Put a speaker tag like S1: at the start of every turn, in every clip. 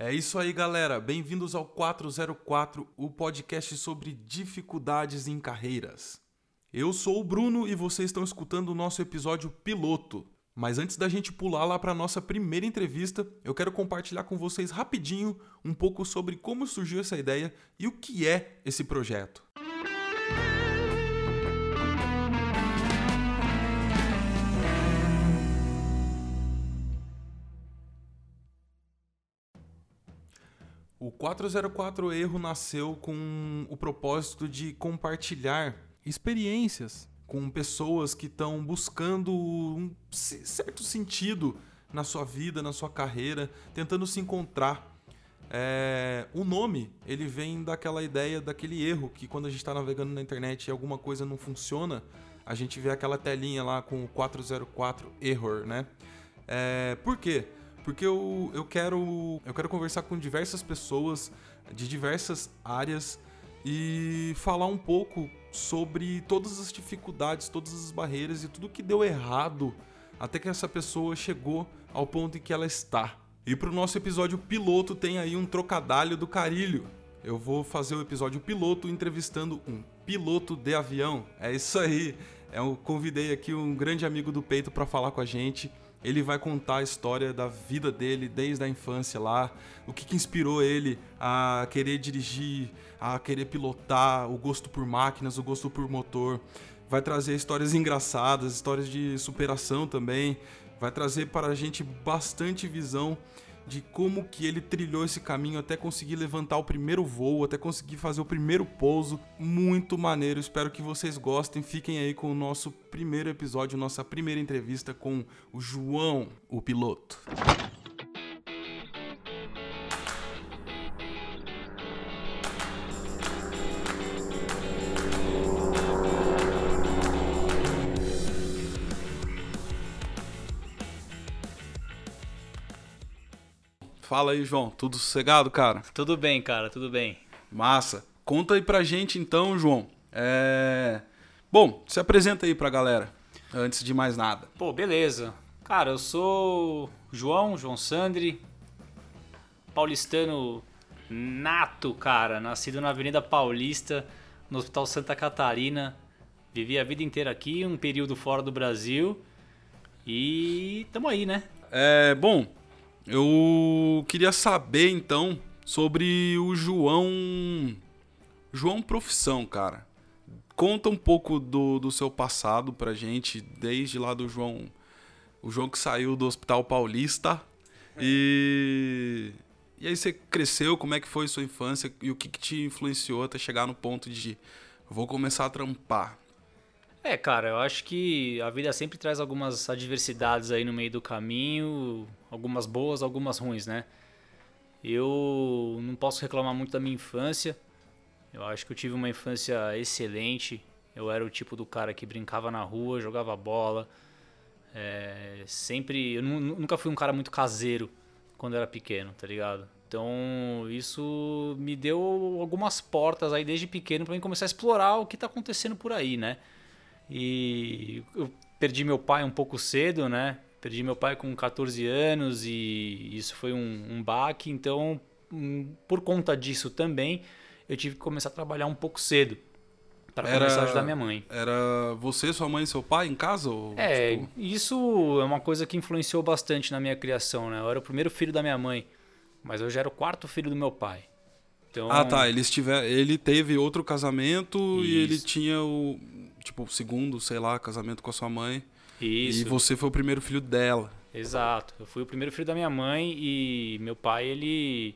S1: É isso aí, galera. Bem-vindos ao 404, o podcast sobre dificuldades em carreiras. Eu sou o Bruno e vocês estão escutando o nosso episódio piloto. Mas antes da gente pular lá para nossa primeira entrevista, eu quero compartilhar com vocês rapidinho um pouco sobre como surgiu essa ideia e o que é esse projeto. 404 Erro nasceu com o propósito de compartilhar experiências com pessoas que estão buscando um certo sentido na sua vida, na sua carreira, tentando se encontrar. É, o nome ele vem daquela ideia, daquele erro que quando a gente está navegando na internet e alguma coisa não funciona, a gente vê aquela telinha lá com o 404 error, né? É, por quê? Porque eu, eu, quero, eu quero conversar com diversas pessoas de diversas áreas e falar um pouco sobre todas as dificuldades, todas as barreiras e tudo que deu errado até que essa pessoa chegou ao ponto em que ela está. E para o nosso episódio piloto tem aí um trocadilho do carilho. Eu vou fazer o episódio piloto entrevistando um piloto de avião. É isso aí. Eu convidei aqui um grande amigo do peito para falar com a gente. Ele vai contar a história da vida dele desde a infância lá, o que, que inspirou ele a querer dirigir, a querer pilotar, o gosto por máquinas, o gosto por motor. Vai trazer histórias engraçadas, histórias de superação também. Vai trazer para a gente bastante visão de como que ele trilhou esse caminho até conseguir levantar o primeiro voo, até conseguir fazer o primeiro pouso. Muito maneiro. Espero que vocês gostem. Fiquem aí com o nosso primeiro episódio, nossa primeira entrevista com o João, o piloto. Fala aí, João. Tudo sossegado, cara?
S2: Tudo bem, cara. Tudo bem.
S1: Massa. Conta aí pra gente, então, João. É... Bom, se apresenta aí pra galera, antes de mais nada.
S2: Pô, beleza. Cara, eu sou João, João Sandri, paulistano nato, cara. Nascido na Avenida Paulista, no Hospital Santa Catarina. Vivi a vida inteira aqui, um período fora do Brasil. E tamo aí, né?
S1: É, bom, eu queria saber então sobre o João. João Profissão, cara. Conta um pouco do, do seu passado pra gente, desde lá do João. O João que saiu do Hospital Paulista. E. E aí você cresceu, como é que foi sua infância e o que, que te influenciou até chegar no ponto de vou começar a trampar?
S2: É, cara, eu acho que a vida sempre traz algumas adversidades aí no meio do caminho, algumas boas, algumas ruins, né? Eu não posso reclamar muito da minha infância. Eu acho que eu tive uma infância excelente. Eu era o tipo do cara que brincava na rua, jogava bola. É, sempre. Eu nunca fui um cara muito caseiro quando era pequeno, tá ligado? Então isso me deu algumas portas aí desde pequeno para mim começar a explorar o que tá acontecendo por aí, né? E eu perdi meu pai um pouco cedo, né? Perdi meu pai com 14 anos e isso foi um, um baque. Então, um, por conta disso também, eu tive que começar a trabalhar um pouco cedo para começar a ajudar minha mãe.
S1: Era você, sua mãe e seu pai em casa? Ou,
S2: é, tipo... isso é uma coisa que influenciou bastante na minha criação, né? Eu era o primeiro filho da minha mãe, mas eu já era o quarto filho do meu pai.
S1: Então... Ah, tá. Ele, estiver, ele teve outro casamento isso. e ele tinha o tipo, segundo, sei lá, casamento com a sua mãe. Isso. E você foi o primeiro filho dela.
S2: Exato. Eu fui o primeiro filho da minha mãe e meu pai, ele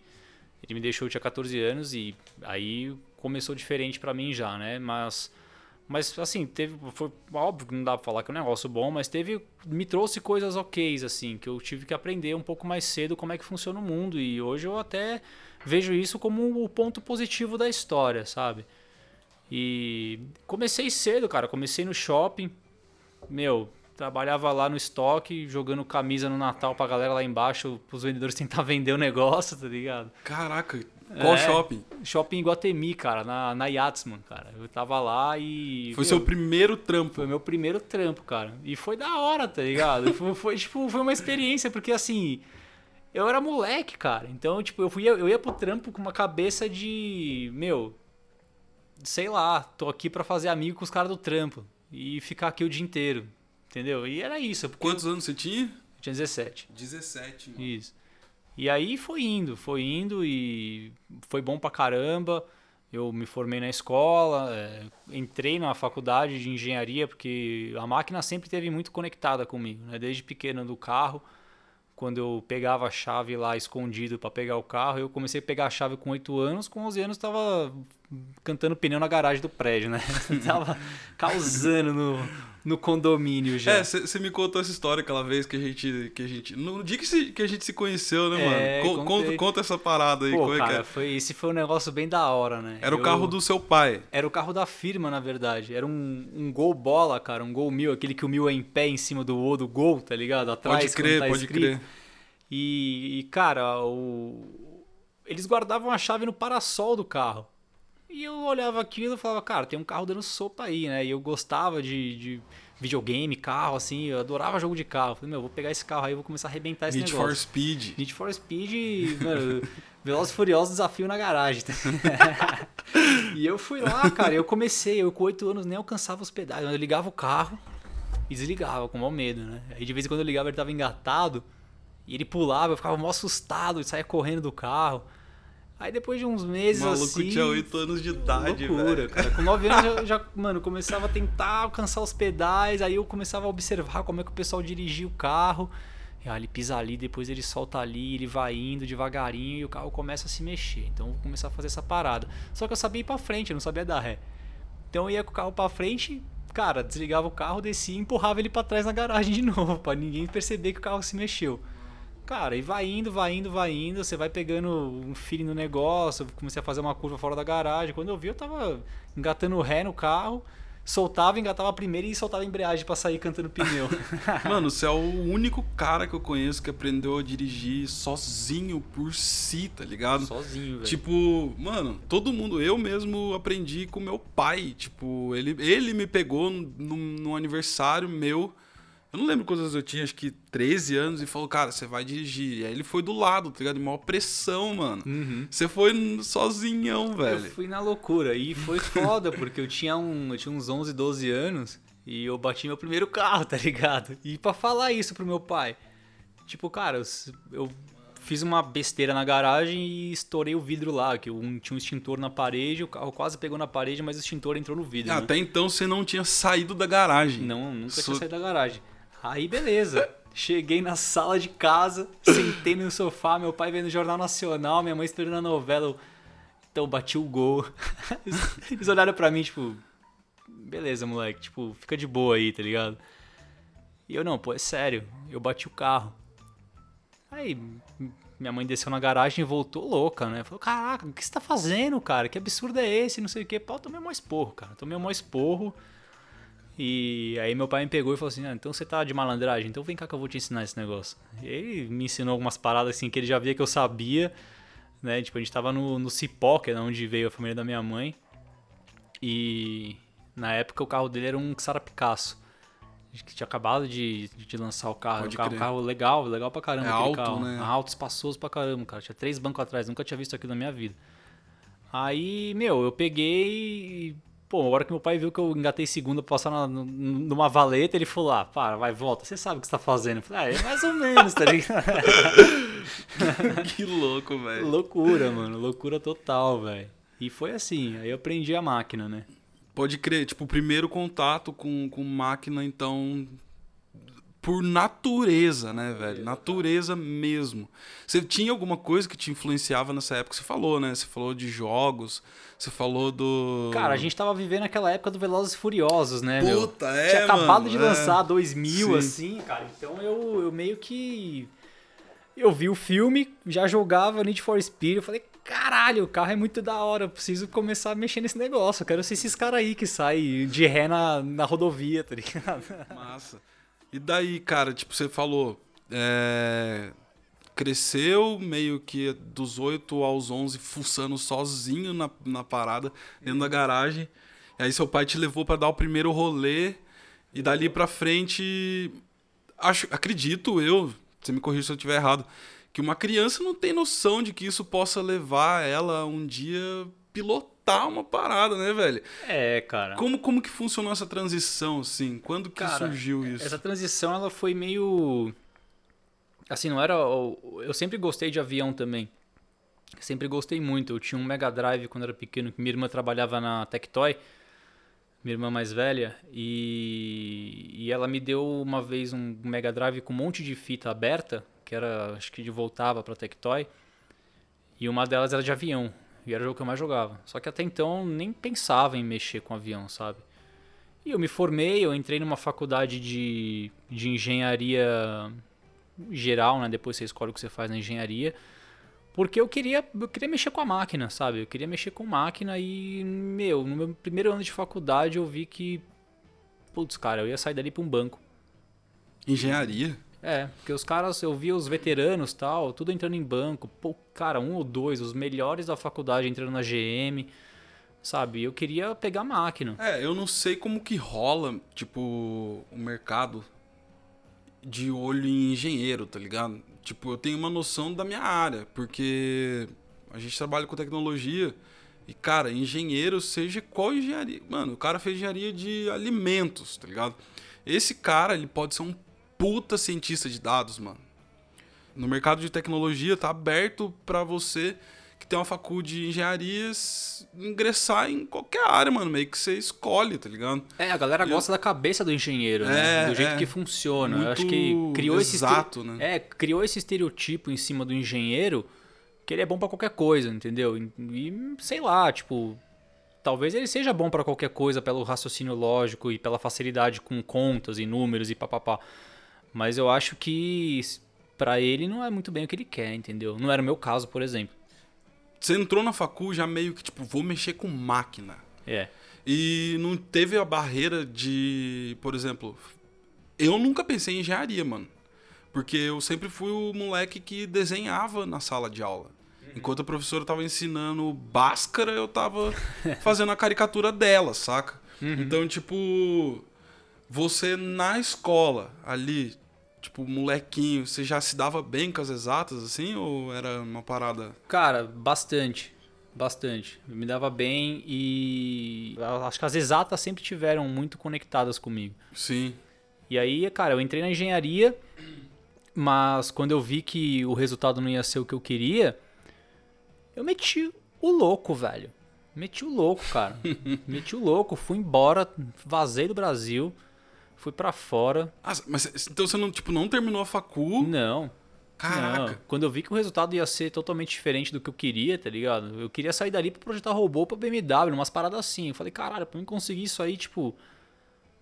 S2: ele me deixou, eu tinha 14 anos e aí começou diferente para mim já, né? Mas mas assim, teve foi óbvio que não dá para falar que é um negócio bom, mas teve me trouxe coisas OKs assim, que eu tive que aprender um pouco mais cedo como é que funciona o mundo e hoje eu até vejo isso como o ponto positivo da história, sabe? E comecei cedo, cara. Comecei no shopping. Meu, trabalhava lá no estoque, jogando camisa no Natal pra galera lá embaixo, pros vendedores tentar vender o negócio, tá ligado?
S1: Caraca, qual é, shopping?
S2: Shopping Guatemi, cara, na, na Yatsman, cara. Eu tava lá e.
S1: Foi meu, seu primeiro trampo?
S2: Foi meu primeiro trampo, cara. E foi da hora, tá ligado? foi, foi, tipo, foi uma experiência, porque assim. eu era moleque, cara. Então, tipo, eu, fui, eu ia pro trampo com uma cabeça de. Meu. Sei lá, tô aqui para fazer amigo com os caras do trampo. E ficar aqui o dia inteiro. Entendeu? E era isso.
S1: Quantos eu, anos você tinha?
S2: Tinha 17.
S1: 17, mano.
S2: Isso. E aí foi indo, foi indo e foi bom pra caramba. Eu me formei na escola, é, entrei na faculdade de engenharia, porque a máquina sempre esteve muito conectada comigo, né? desde pequeno do carro quando eu pegava a chave lá escondido para pegar o carro, eu comecei a pegar a chave com 8 anos, com 11 anos estava cantando pneu na garagem do prédio, né? tava causando no, no condomínio já.
S1: É, você me contou essa história aquela vez que a gente. Que a gente no dia que, se, que a gente se conheceu, né, é, mano? conta, conta, essa parada aí.
S2: Pô,
S1: como
S2: cara,
S1: é que é?
S2: foi, esse foi um negócio bem da hora, né?
S1: Era Eu, o carro do seu pai.
S2: Era o carro da firma, na verdade. Era um, um gol bola, cara, um gol mil, aquele que o mil é em pé em cima do O do gol, tá ligado? Atrás,
S1: pode crer,
S2: tá
S1: pode
S2: escrito.
S1: crer.
S2: E, e, cara, o... eles guardavam a chave no parasol do carro. E eu olhava aquilo e falava, cara, tem um carro dando sopa aí, né? E eu gostava de, de videogame, carro, assim, eu adorava jogo de carro. Falei, meu, vou pegar esse carro aí e vou começar a arrebentar esse
S1: Need
S2: negócio.
S1: Need for Speed.
S2: Need for Speed, mano, Velozes e Furiosos desafio na garagem. e eu fui lá, cara, eu comecei, eu com oito anos nem alcançava os pedais, eu ligava o carro e desligava, com mau medo, né? Aí de vez em quando eu ligava ele tava engatado, e ele pulava, eu ficava mó assustado e saía correndo do carro. Aí depois de uns meses
S1: o maluco
S2: assim.
S1: tinha 8 anos de idade,
S2: loucura,
S1: velho.
S2: cara. Com 9 anos eu já, mano, começava a tentar alcançar os pedais, aí eu começava a observar como é que o pessoal dirigia o carro. E, ah, ele pisa ali, depois ele solta ali, ele vai indo devagarinho e o carro começa a se mexer. Então eu vou começar a fazer essa parada. Só que eu sabia ir pra frente, eu não sabia dar ré. Então eu ia com o carro pra frente, cara, desligava o carro, descia e empurrava ele para trás na garagem de novo, para ninguém perceber que o carro se mexeu. Cara, e vai indo, vai indo, vai indo, você vai pegando um feeling no negócio, comecei a fazer uma curva fora da garagem. Quando eu vi, eu tava engatando ré no carro, soltava, engatava a primeira e soltava a embreagem para sair cantando pneu.
S1: Mano, você é o único cara que eu conheço que aprendeu a dirigir sozinho por si, tá ligado?
S2: Sozinho, velho.
S1: Tipo, mano, todo mundo, eu mesmo aprendi com meu pai. Tipo, ele, ele me pegou no, no aniversário meu eu não lembro quantas eu tinha, acho que 13 anos, e falou, cara, você vai dirigir. E aí ele foi do lado, tá ligado? De maior pressão, mano.
S2: Uhum.
S1: Você foi sozinhão, velho.
S2: Eu fui na loucura. E foi foda, porque eu tinha, um, eu tinha uns 11, 12 anos e eu bati meu primeiro carro, tá ligado? E para falar isso pro meu pai. Tipo, cara, eu, eu fiz uma besteira na garagem e estourei o vidro lá, que um, tinha um extintor na parede, o carro quase pegou na parede, mas o extintor entrou no vidro.
S1: Ah,
S2: né?
S1: Até então você não tinha saído da garagem.
S2: Não, nunca so... tinha saído da garagem. Aí beleza. Cheguei na sala de casa, sentei no sofá, meu pai vendo o Jornal Nacional, minha mãe esperando a novela. Então bati o gol. Eles olharam pra mim, tipo, beleza, moleque, tipo, fica de boa aí, tá ligado? E eu, não, pô, é sério, eu bati o carro. Aí minha mãe desceu na garagem e voltou louca, né? Falou, caraca, o que você tá fazendo, cara? Que absurdo é esse? Não sei o que. Pau, tomei um esporro, cara. Tomei um esporro. E aí meu pai me pegou e falou assim, ah, então você tá de malandragem, então vem cá que eu vou te ensinar esse negócio. E ele me ensinou algumas paradas assim que ele já via que eu sabia, né? Tipo, a gente tava no, no Cipó, que é onde veio a família da minha mãe. E na época o carro dele era um Xara Picasso. Que tinha acabado de, de lançar o carro.
S1: Pode
S2: um carro, carro legal, legal pra caramba.
S1: É alto,
S2: carro.
S1: né?
S2: Alto, espaçoso pra caramba, cara. Tinha três bancos atrás, nunca tinha visto aquilo na minha vida. Aí, meu, eu peguei Pô, a hora que meu pai viu que eu engatei segunda pra passar na, numa valeta, ele falou: ah, para, vai, volta, você sabe o que você tá fazendo. Eu falei, ah, é mais ou menos, tá ligado?
S1: que louco, velho.
S2: Loucura, mano, loucura total, velho. E foi assim, aí eu aprendi a máquina, né?
S1: Pode crer, tipo, o primeiro contato com, com máquina, então, por natureza, né, velho? Natureza mesmo. Você tinha alguma coisa que te influenciava nessa época? Você falou, né? Você falou de jogos, você falou do.
S2: Cara, a gente tava vivendo aquela época do Velozes e Furiosos, né,
S1: Puta,
S2: meu?
S1: é,
S2: Tinha acabado
S1: mano,
S2: de
S1: é.
S2: lançar 2000,
S1: Sim.
S2: assim, cara. Então eu, eu meio que. Eu vi o filme, já jogava Need for Speed, eu falei, caralho, o carro é muito da hora, eu preciso começar a mexer nesse negócio. Eu quero ser esses caras aí que saem de ré na, na rodovia, tá ligado?
S1: Massa. E daí, cara, tipo, você falou. é, Cresceu meio que dos 8 aos 11 fuçando sozinho na, na parada, dentro da garagem. E aí seu pai te levou pra dar o primeiro rolê. E dali pra frente. Acho, acredito eu, você me corrija se eu estiver errado, que uma criança não tem noção de que isso possa levar ela um dia pilotar uma parada, né, velho?
S2: É, cara.
S1: Como, como que funcionou essa transição, assim? Quando que
S2: Cara,
S1: surgiu isso?
S2: Essa transição, ela foi meio... Assim, não era... Eu sempre gostei de avião também. Sempre gostei muito. Eu tinha um Mega Drive quando era pequeno, que minha irmã trabalhava na Tectoy, minha irmã mais velha, e, e ela me deu uma vez um Mega Drive com um monte de fita aberta, que era, acho que de voltava pra Tectoy, e uma delas era de avião, e era o jogo que eu mais jogava. Só que até então nem pensava em mexer com avião, sabe? E eu me formei, eu entrei numa faculdade de, de engenharia geral, né? Depois você escolhe o que você faz na engenharia. Porque eu queria, eu queria mexer com a máquina, sabe? Eu queria mexer com máquina e, meu, no meu primeiro ano de faculdade eu vi que, putz, cara, eu ia sair dali pra um banco.
S1: Engenharia?
S2: É, porque os caras, eu via os veteranos tal, tudo entrando em banco. Pô, cara, um ou dois, os melhores da faculdade entrando na GM, sabe? Eu queria pegar máquina.
S1: É, eu não sei como que rola, tipo, o mercado de olho em engenheiro, tá ligado? Tipo, eu tenho uma noção da minha área, porque a gente trabalha com tecnologia e, cara, engenheiro, seja qual engenharia. Mano, o cara fez engenharia de alimentos, tá ligado? Esse cara, ele pode ser um puta cientista de dados, mano. No mercado de tecnologia tá aberto pra você que tem uma faculdade de engenharias ingressar em qualquer área, mano, meio que você escolhe, tá ligado?
S2: É, a galera
S1: Eu-
S2: gosta da cabeça do engenheiro, né?
S1: É,
S2: Do jeito
S1: é.
S2: que funciona. Eu acho
S1: Muito
S2: que criou esse
S1: exato, né?
S2: É, criou esse estereotipo em cima do engenheiro que ele é bom pra qualquer coisa, entendeu? E, e, sei lá, tipo, talvez ele seja bom pra qualquer coisa pelo raciocínio lógico e pela facilidade com contas e números e papapá. Mas eu acho que pra ele não é muito bem o que ele quer, entendeu? Não era o meu caso, por exemplo.
S1: Você entrou na facu já meio que, tipo, vou mexer com máquina.
S2: É.
S1: E não teve a barreira de, por exemplo, eu nunca pensei em engenharia, mano. Porque eu sempre fui o moleque que desenhava na sala de aula. Enquanto a professora tava ensinando Bhaskara, eu tava fazendo a caricatura dela, saca? Então, tipo, você na escola, ali, tipo, molequinho, você já se dava bem com as exatas, assim? Ou era uma parada...
S2: Cara, bastante. Bastante. Eu me dava bem e acho que as exatas sempre tiveram muito conectadas comigo.
S1: Sim.
S2: E aí, cara, eu entrei na engenharia, mas quando eu vi que o resultado não ia ser o que eu queria, eu meti o louco, velho. Meti o louco, cara. meti o louco, fui embora, vazei do Brasil, fui pra fora.
S1: Ah, mas então você não, tipo, não terminou a facu?
S2: Não,
S1: Caraca.
S2: Não, quando eu vi que o resultado ia ser totalmente diferente do que eu queria, tá ligado? Eu queria sair dali pra projetar robô pra BMW, umas paradas assim. Eu falei, caralho, pra mim conseguir isso aí, tipo.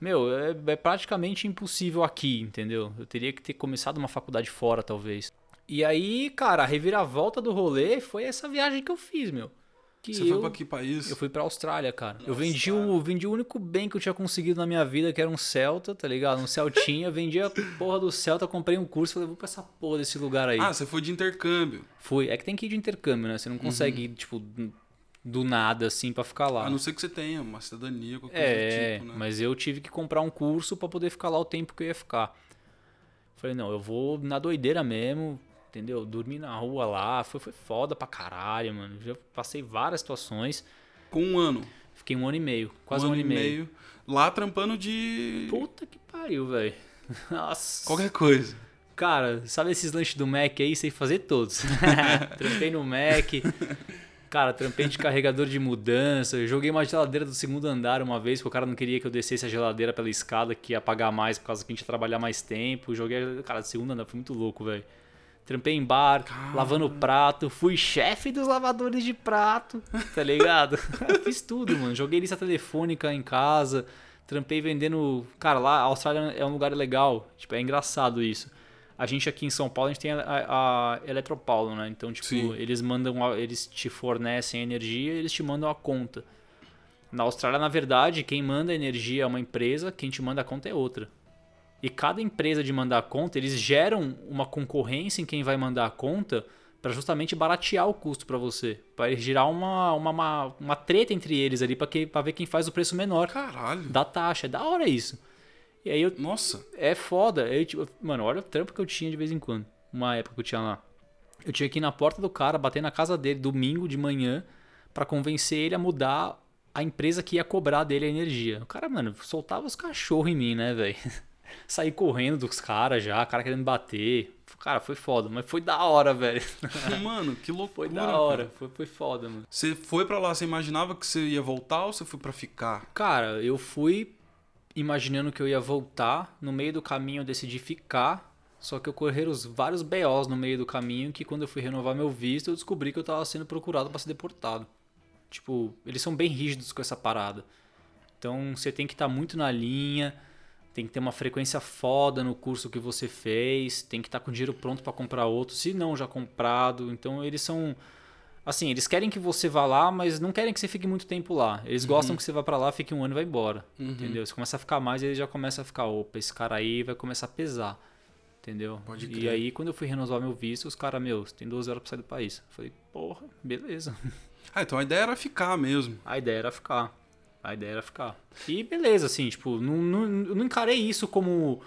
S2: Meu, é, é praticamente impossível aqui, entendeu? Eu teria que ter começado uma faculdade fora, talvez. E aí, cara, a reviravolta do rolê foi essa viagem que eu fiz, meu. Que
S1: Você
S2: eu,
S1: foi pra que país?
S2: eu fui pra Austrália, cara. eu vendi o, vendi o único bem que eu tinha conseguido na minha vida, que era um Celta, tá ligado? Um Celtinha. vendi a porra do Celta, comprei um curso, falei, vou pra essa porra desse lugar aí.
S1: Ah, você foi de intercâmbio.
S2: Fui. É que tem que ir de intercâmbio, né? Você não consegue ir, tipo, do nada, assim, pra ficar lá.
S1: A não ser que você tenha uma cidadania, qualquer
S2: É,
S1: coisa do tipo, né?
S2: mas eu tive que comprar um curso pra poder ficar lá o tempo que eu ia ficar. Falei, não, eu vou na doideira mesmo, entendeu? Dormi na rua lá, foi, foi foda pra caralho, mano. Já passei várias situações.
S1: Com um ano.
S2: Fiquei um ano e meio, quase um, ano, e meio.
S1: Lá trampando de
S2: Puta que pariu, velho. Nossa.
S1: qualquer coisa.
S2: Cara, sabe esses lanches do Mac aí? Sei fazer todos. trampei no Mac. Cara, trampei de carregador de mudança. Joguei uma geladeira do segundo andar uma vez, porque o cara não queria que eu descesse a geladeira pela escada, que ia pagar mais por causa que a gente ia trabalhar mais tempo. Joguei, cara, do segundo andar, foi muito louco, velho. Trampei em bar, lavando prato. Fui chefe dos lavadores de prato, tá ligado? Fiz tudo, mano. Joguei lista telefônica em casa. Trampei vendendo. Cara, lá a Austrália é um lugar legal. Tipo, é engraçado isso. A gente aqui em São Paulo, a gente tem a, a, a Eletropaulo, né? Então, tipo,
S1: Sim.
S2: eles mandam. a- eles te fornecem energia e eles te mandam a conta. Na Austrália, na verdade, quem manda a energia é uma empresa, quem te manda a conta é outra. E cada empresa de mandar a conta, eles geram uma concorrência em quem vai mandar a conta para justamente baratear o custo para você. Para gerar uma, uma, uma, uma treta entre eles ali para ver quem faz o preço menor
S1: Caralho.
S2: da taxa. É da hora isso. E aí eu,
S1: Nossa.
S2: é foda. Eu, tipo, mano, olha o trampo que eu tinha de vez em quando. Uma época que eu tinha lá. Eu tinha que ir na porta do cara, bater na casa dele domingo de manhã para convencer ele a mudar a empresa que ia cobrar dele a energia. O cara, mano, soltava os cachorros em mim, né, velho? Saí correndo dos caras já, cara querendo bater. Cara, foi foda, mas foi da hora, velho.
S1: Mano, que loucura.
S2: Foi da hora, foi, foi foda, mano.
S1: Você foi para lá, você imaginava que você ia voltar ou você foi para ficar?
S2: Cara, eu fui imaginando que eu ia voltar. No meio do caminho eu decidi ficar. Só que ocorreram os vários BOs no meio do caminho que quando eu fui renovar meu visto, eu descobri que eu tava sendo procurado para ser deportado. Tipo, eles são bem rígidos com essa parada. Então você tem que estar tá muito na linha, tem que ter uma frequência foda no curso que você fez, tem que estar tá com dinheiro pronto para comprar outro, se não já comprado. Então eles são assim, eles querem que você vá lá, mas não querem que você fique muito tempo lá. Eles uhum. gostam que você vá para lá, fique um ano e vá embora. Uhum. Entendeu? Você começa a ficar mais, eles já começam a ficar, opa, esse cara aí vai começar a pesar. Entendeu?
S1: Pode crer.
S2: E aí, quando eu fui renovar meu visto, os caras, meu, tem 12 horas pra sair do país. Eu falei, porra, beleza.
S1: Ah, então a ideia era ficar mesmo.
S2: A ideia era ficar. A ideia era ficar. E beleza, assim, tipo, não, não, não encarei isso como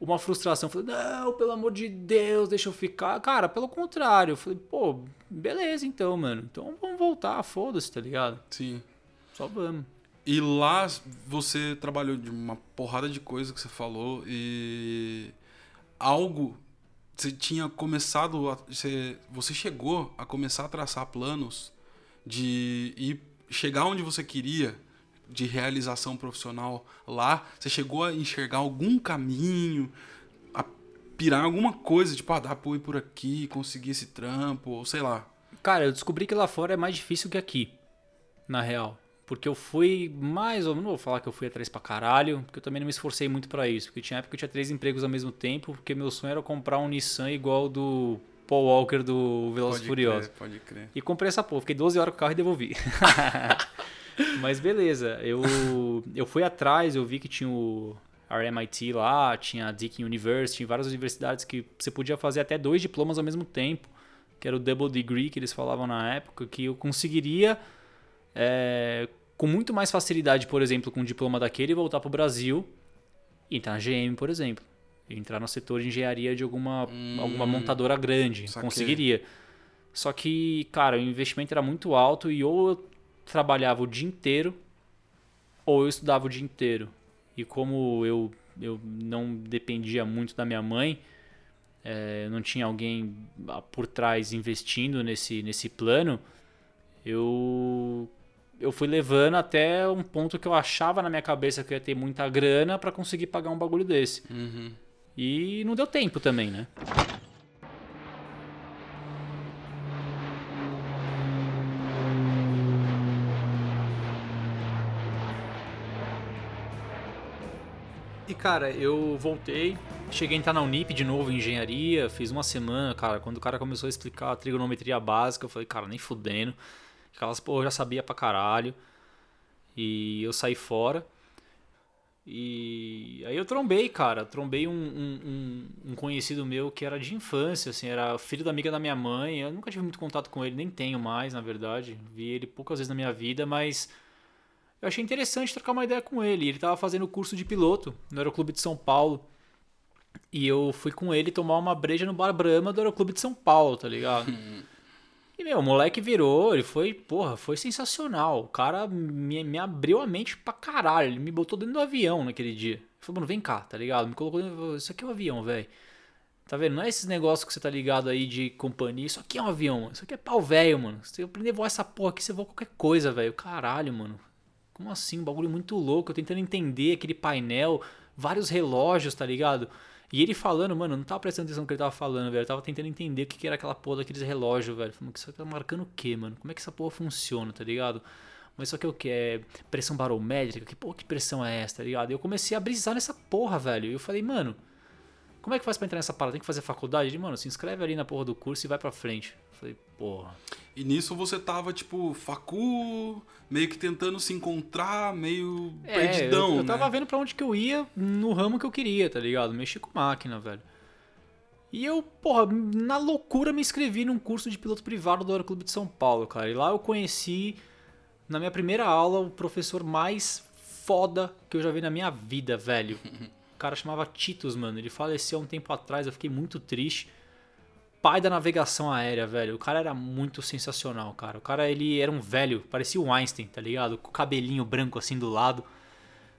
S2: uma frustração. Falei, não, pelo amor de Deus, deixa eu ficar. Cara, pelo contrário. Eu falei, pô, beleza então, mano. Então vamos voltar, foda-se, tá ligado?
S1: Sim.
S2: Só vamos.
S1: E lá você trabalhou de uma porrada de coisa que você falou e algo você tinha começado a, você, você chegou a começar a traçar planos de ir chegar onde você queria de realização profissional lá? Você chegou a enxergar algum caminho, a pirar alguma coisa, tipo, ah, dá pra ir por aqui, conseguir esse trampo, ou sei lá?
S2: Cara, eu descobri que lá fora é mais difícil que aqui, na real. Porque eu fui mais ou menos, não vou falar que eu fui atrás pra caralho, porque eu também não me esforcei muito para isso. Porque tinha época que eu tinha três empregos ao mesmo tempo, porque meu sonho era comprar um Nissan igual do Paul Walker do Velozes Furiosos.
S1: Pode crer.
S2: E comprei essa porra. Fiquei 12 horas com o carro e devolvi. Mas beleza. Eu, eu fui atrás, eu vi que tinha o RMIT lá, tinha a Deakin University, tinha várias universidades que você podia fazer até dois diplomas ao mesmo tempo. Que era o double degree que eles falavam na época, que eu conseguiria... É, com muito mais facilidade, por exemplo, com um diploma daquele, voltar para o Brasil e entrar na GM, por exemplo entrar no setor de engenharia de alguma, hum, alguma montadora grande. Conseguiria. Só que, cara, o investimento era muito alto e ou eu trabalhava o dia inteiro ou eu estudava o dia inteiro. E como eu, eu não dependia muito da minha mãe, é, não tinha alguém por trás investindo nesse, nesse plano, eu eu fui levando até um ponto que eu achava na minha cabeça que eu ia ter muita grana para conseguir pagar um bagulho desse.
S1: Uhum.
S2: E não deu tempo também, né? Cara, eu voltei, cheguei a entrar na Unip de novo em engenharia, fiz uma semana, cara, quando o cara começou a explicar a trigonometria básica, eu falei, cara, nem fudendo. Aquelas, pô, eu já sabia pra caralho. E eu saí fora. E aí eu trombei, cara. Trombei um, um, um, conhecido meu que era de infância, assim, era filho da amiga da minha mãe. Eu nunca tive muito contato com ele, nem tenho mais, na verdade. Vi ele poucas vezes na minha vida, mas eu achei interessante trocar uma ideia com ele. Ele estava fazendo curso de piloto no Aeroclube de São Paulo. E eu fui com ele tomar uma breja no Bar Brahma do Aeroclube de São Paulo, tá ligado? E, meu, o moleque virou, ele foi, porra, foi sensacional. O cara me, me abriu a mente pra caralho. Ele me botou dentro do avião naquele dia. Ele falou, mano, vem cá, tá ligado? Me colocou dentro. Isso aqui é um avião, velho. Tá vendo? Não é esses negócios que você tá ligado aí de companhia. Isso aqui é um avião. Isso aqui é pau velho, mano. Se eu aprender a voar essa porra aqui, você voa qualquer coisa, velho. Caralho, mano. Como assim? Um bagulho muito louco. Eu tentando entender aquele painel, vários relógios, tá ligado? E ele falando, mano, eu não tava prestando atenção no que ele tava falando, velho. Eu tava tentando entender o que, que era aquela porra daqueles relógios, velho. Falando, isso aqui tá marcando o quê, mano? Como é que essa porra funciona, tá ligado? Mas isso aqui é o que? É pressão barométrica? Que porra, que pressão é essa, tá ligado? E eu comecei a brisar nessa porra, velho. E eu falei, mano, como é que faz pra entrar nessa parada? Tem que fazer faculdade? Ele, mano, se inscreve ali na porra do curso e vai pra frente. Eu falei, porra.
S1: E nisso você tava, tipo, facu, meio que tentando se encontrar, meio é, perdidão,
S2: eu,
S1: eu
S2: tava
S1: né?
S2: vendo pra onde que eu ia no ramo que eu queria, tá ligado? Mexi com máquina, velho. E eu, porra, na loucura me inscrevi num curso de piloto privado do Aeroclube de São Paulo, cara. E lá eu conheci, na minha primeira aula, o professor mais foda que eu já vi na minha vida, velho. Cara chamava Titus, mano. Ele faleceu há um tempo atrás, eu fiquei muito triste. pai da navegação aérea, velho. O cara era muito sensacional, cara. O cara, ele era um velho, parecia o Einstein, tá ligado? Com o cabelinho branco assim do lado,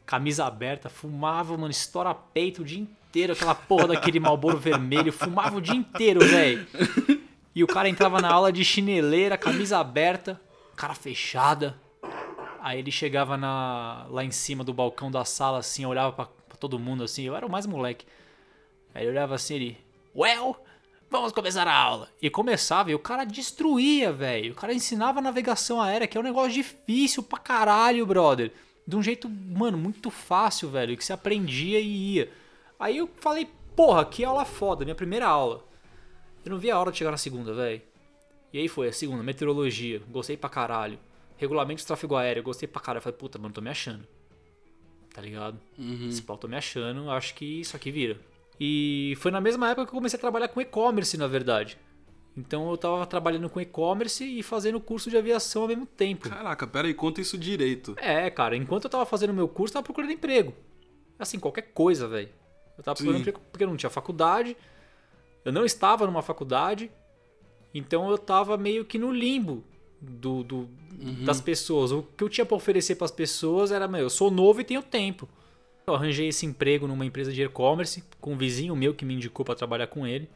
S2: camisa aberta, fumava, mano, estoura peito o dia inteiro, aquela porra daquele malboro vermelho, fumava o dia inteiro, velho. E o cara entrava na aula de chineleira, camisa aberta, cara fechada. Aí ele chegava na, lá em cima do balcão da sala, assim, olhava pra todo mundo, assim. Eu era o mais moleque. Aí ele olhava assim, ele... Well, vamos começar a aula. E começava, e o cara destruía, velho. O cara ensinava navegação aérea, que é um negócio difícil pra caralho, brother. De um jeito, mano, muito fácil, velho. Que você aprendia e ia. Aí eu falei, porra, que aula foda, minha primeira aula. Eu não vi a hora de chegar na segunda, velho. E aí foi, a segunda, meteorologia, gostei pra caralho. Regulamento de tráfego aéreo, gostei pra caralho. Eu falei, puta, mano, tô me achando. Tá ligado?
S1: Uhum.
S2: Esse pau tô me achando, acho que isso aqui vira. E foi na mesma época que eu comecei a trabalhar com e-commerce, na verdade. Então eu tava trabalhando com e-commerce e fazendo curso de aviação ao mesmo tempo.
S1: Caraca, pera aí, conta isso direito.
S2: É, cara, enquanto eu tava fazendo meu curso, eu tava procurando emprego. Assim, qualquer coisa, velho. Eu tava procurando
S1: Sim.
S2: emprego porque eu não tinha faculdade. Eu não estava numa faculdade. Então eu tava meio que no limbo do, do- das pessoas. O que eu tinha pra oferecer pras pessoas era, meu, eu sou novo e tenho tempo. Eu arranjei esse emprego numa empresa de e-commerce com um vizinho meu que me indicou pra trabalhar com ele.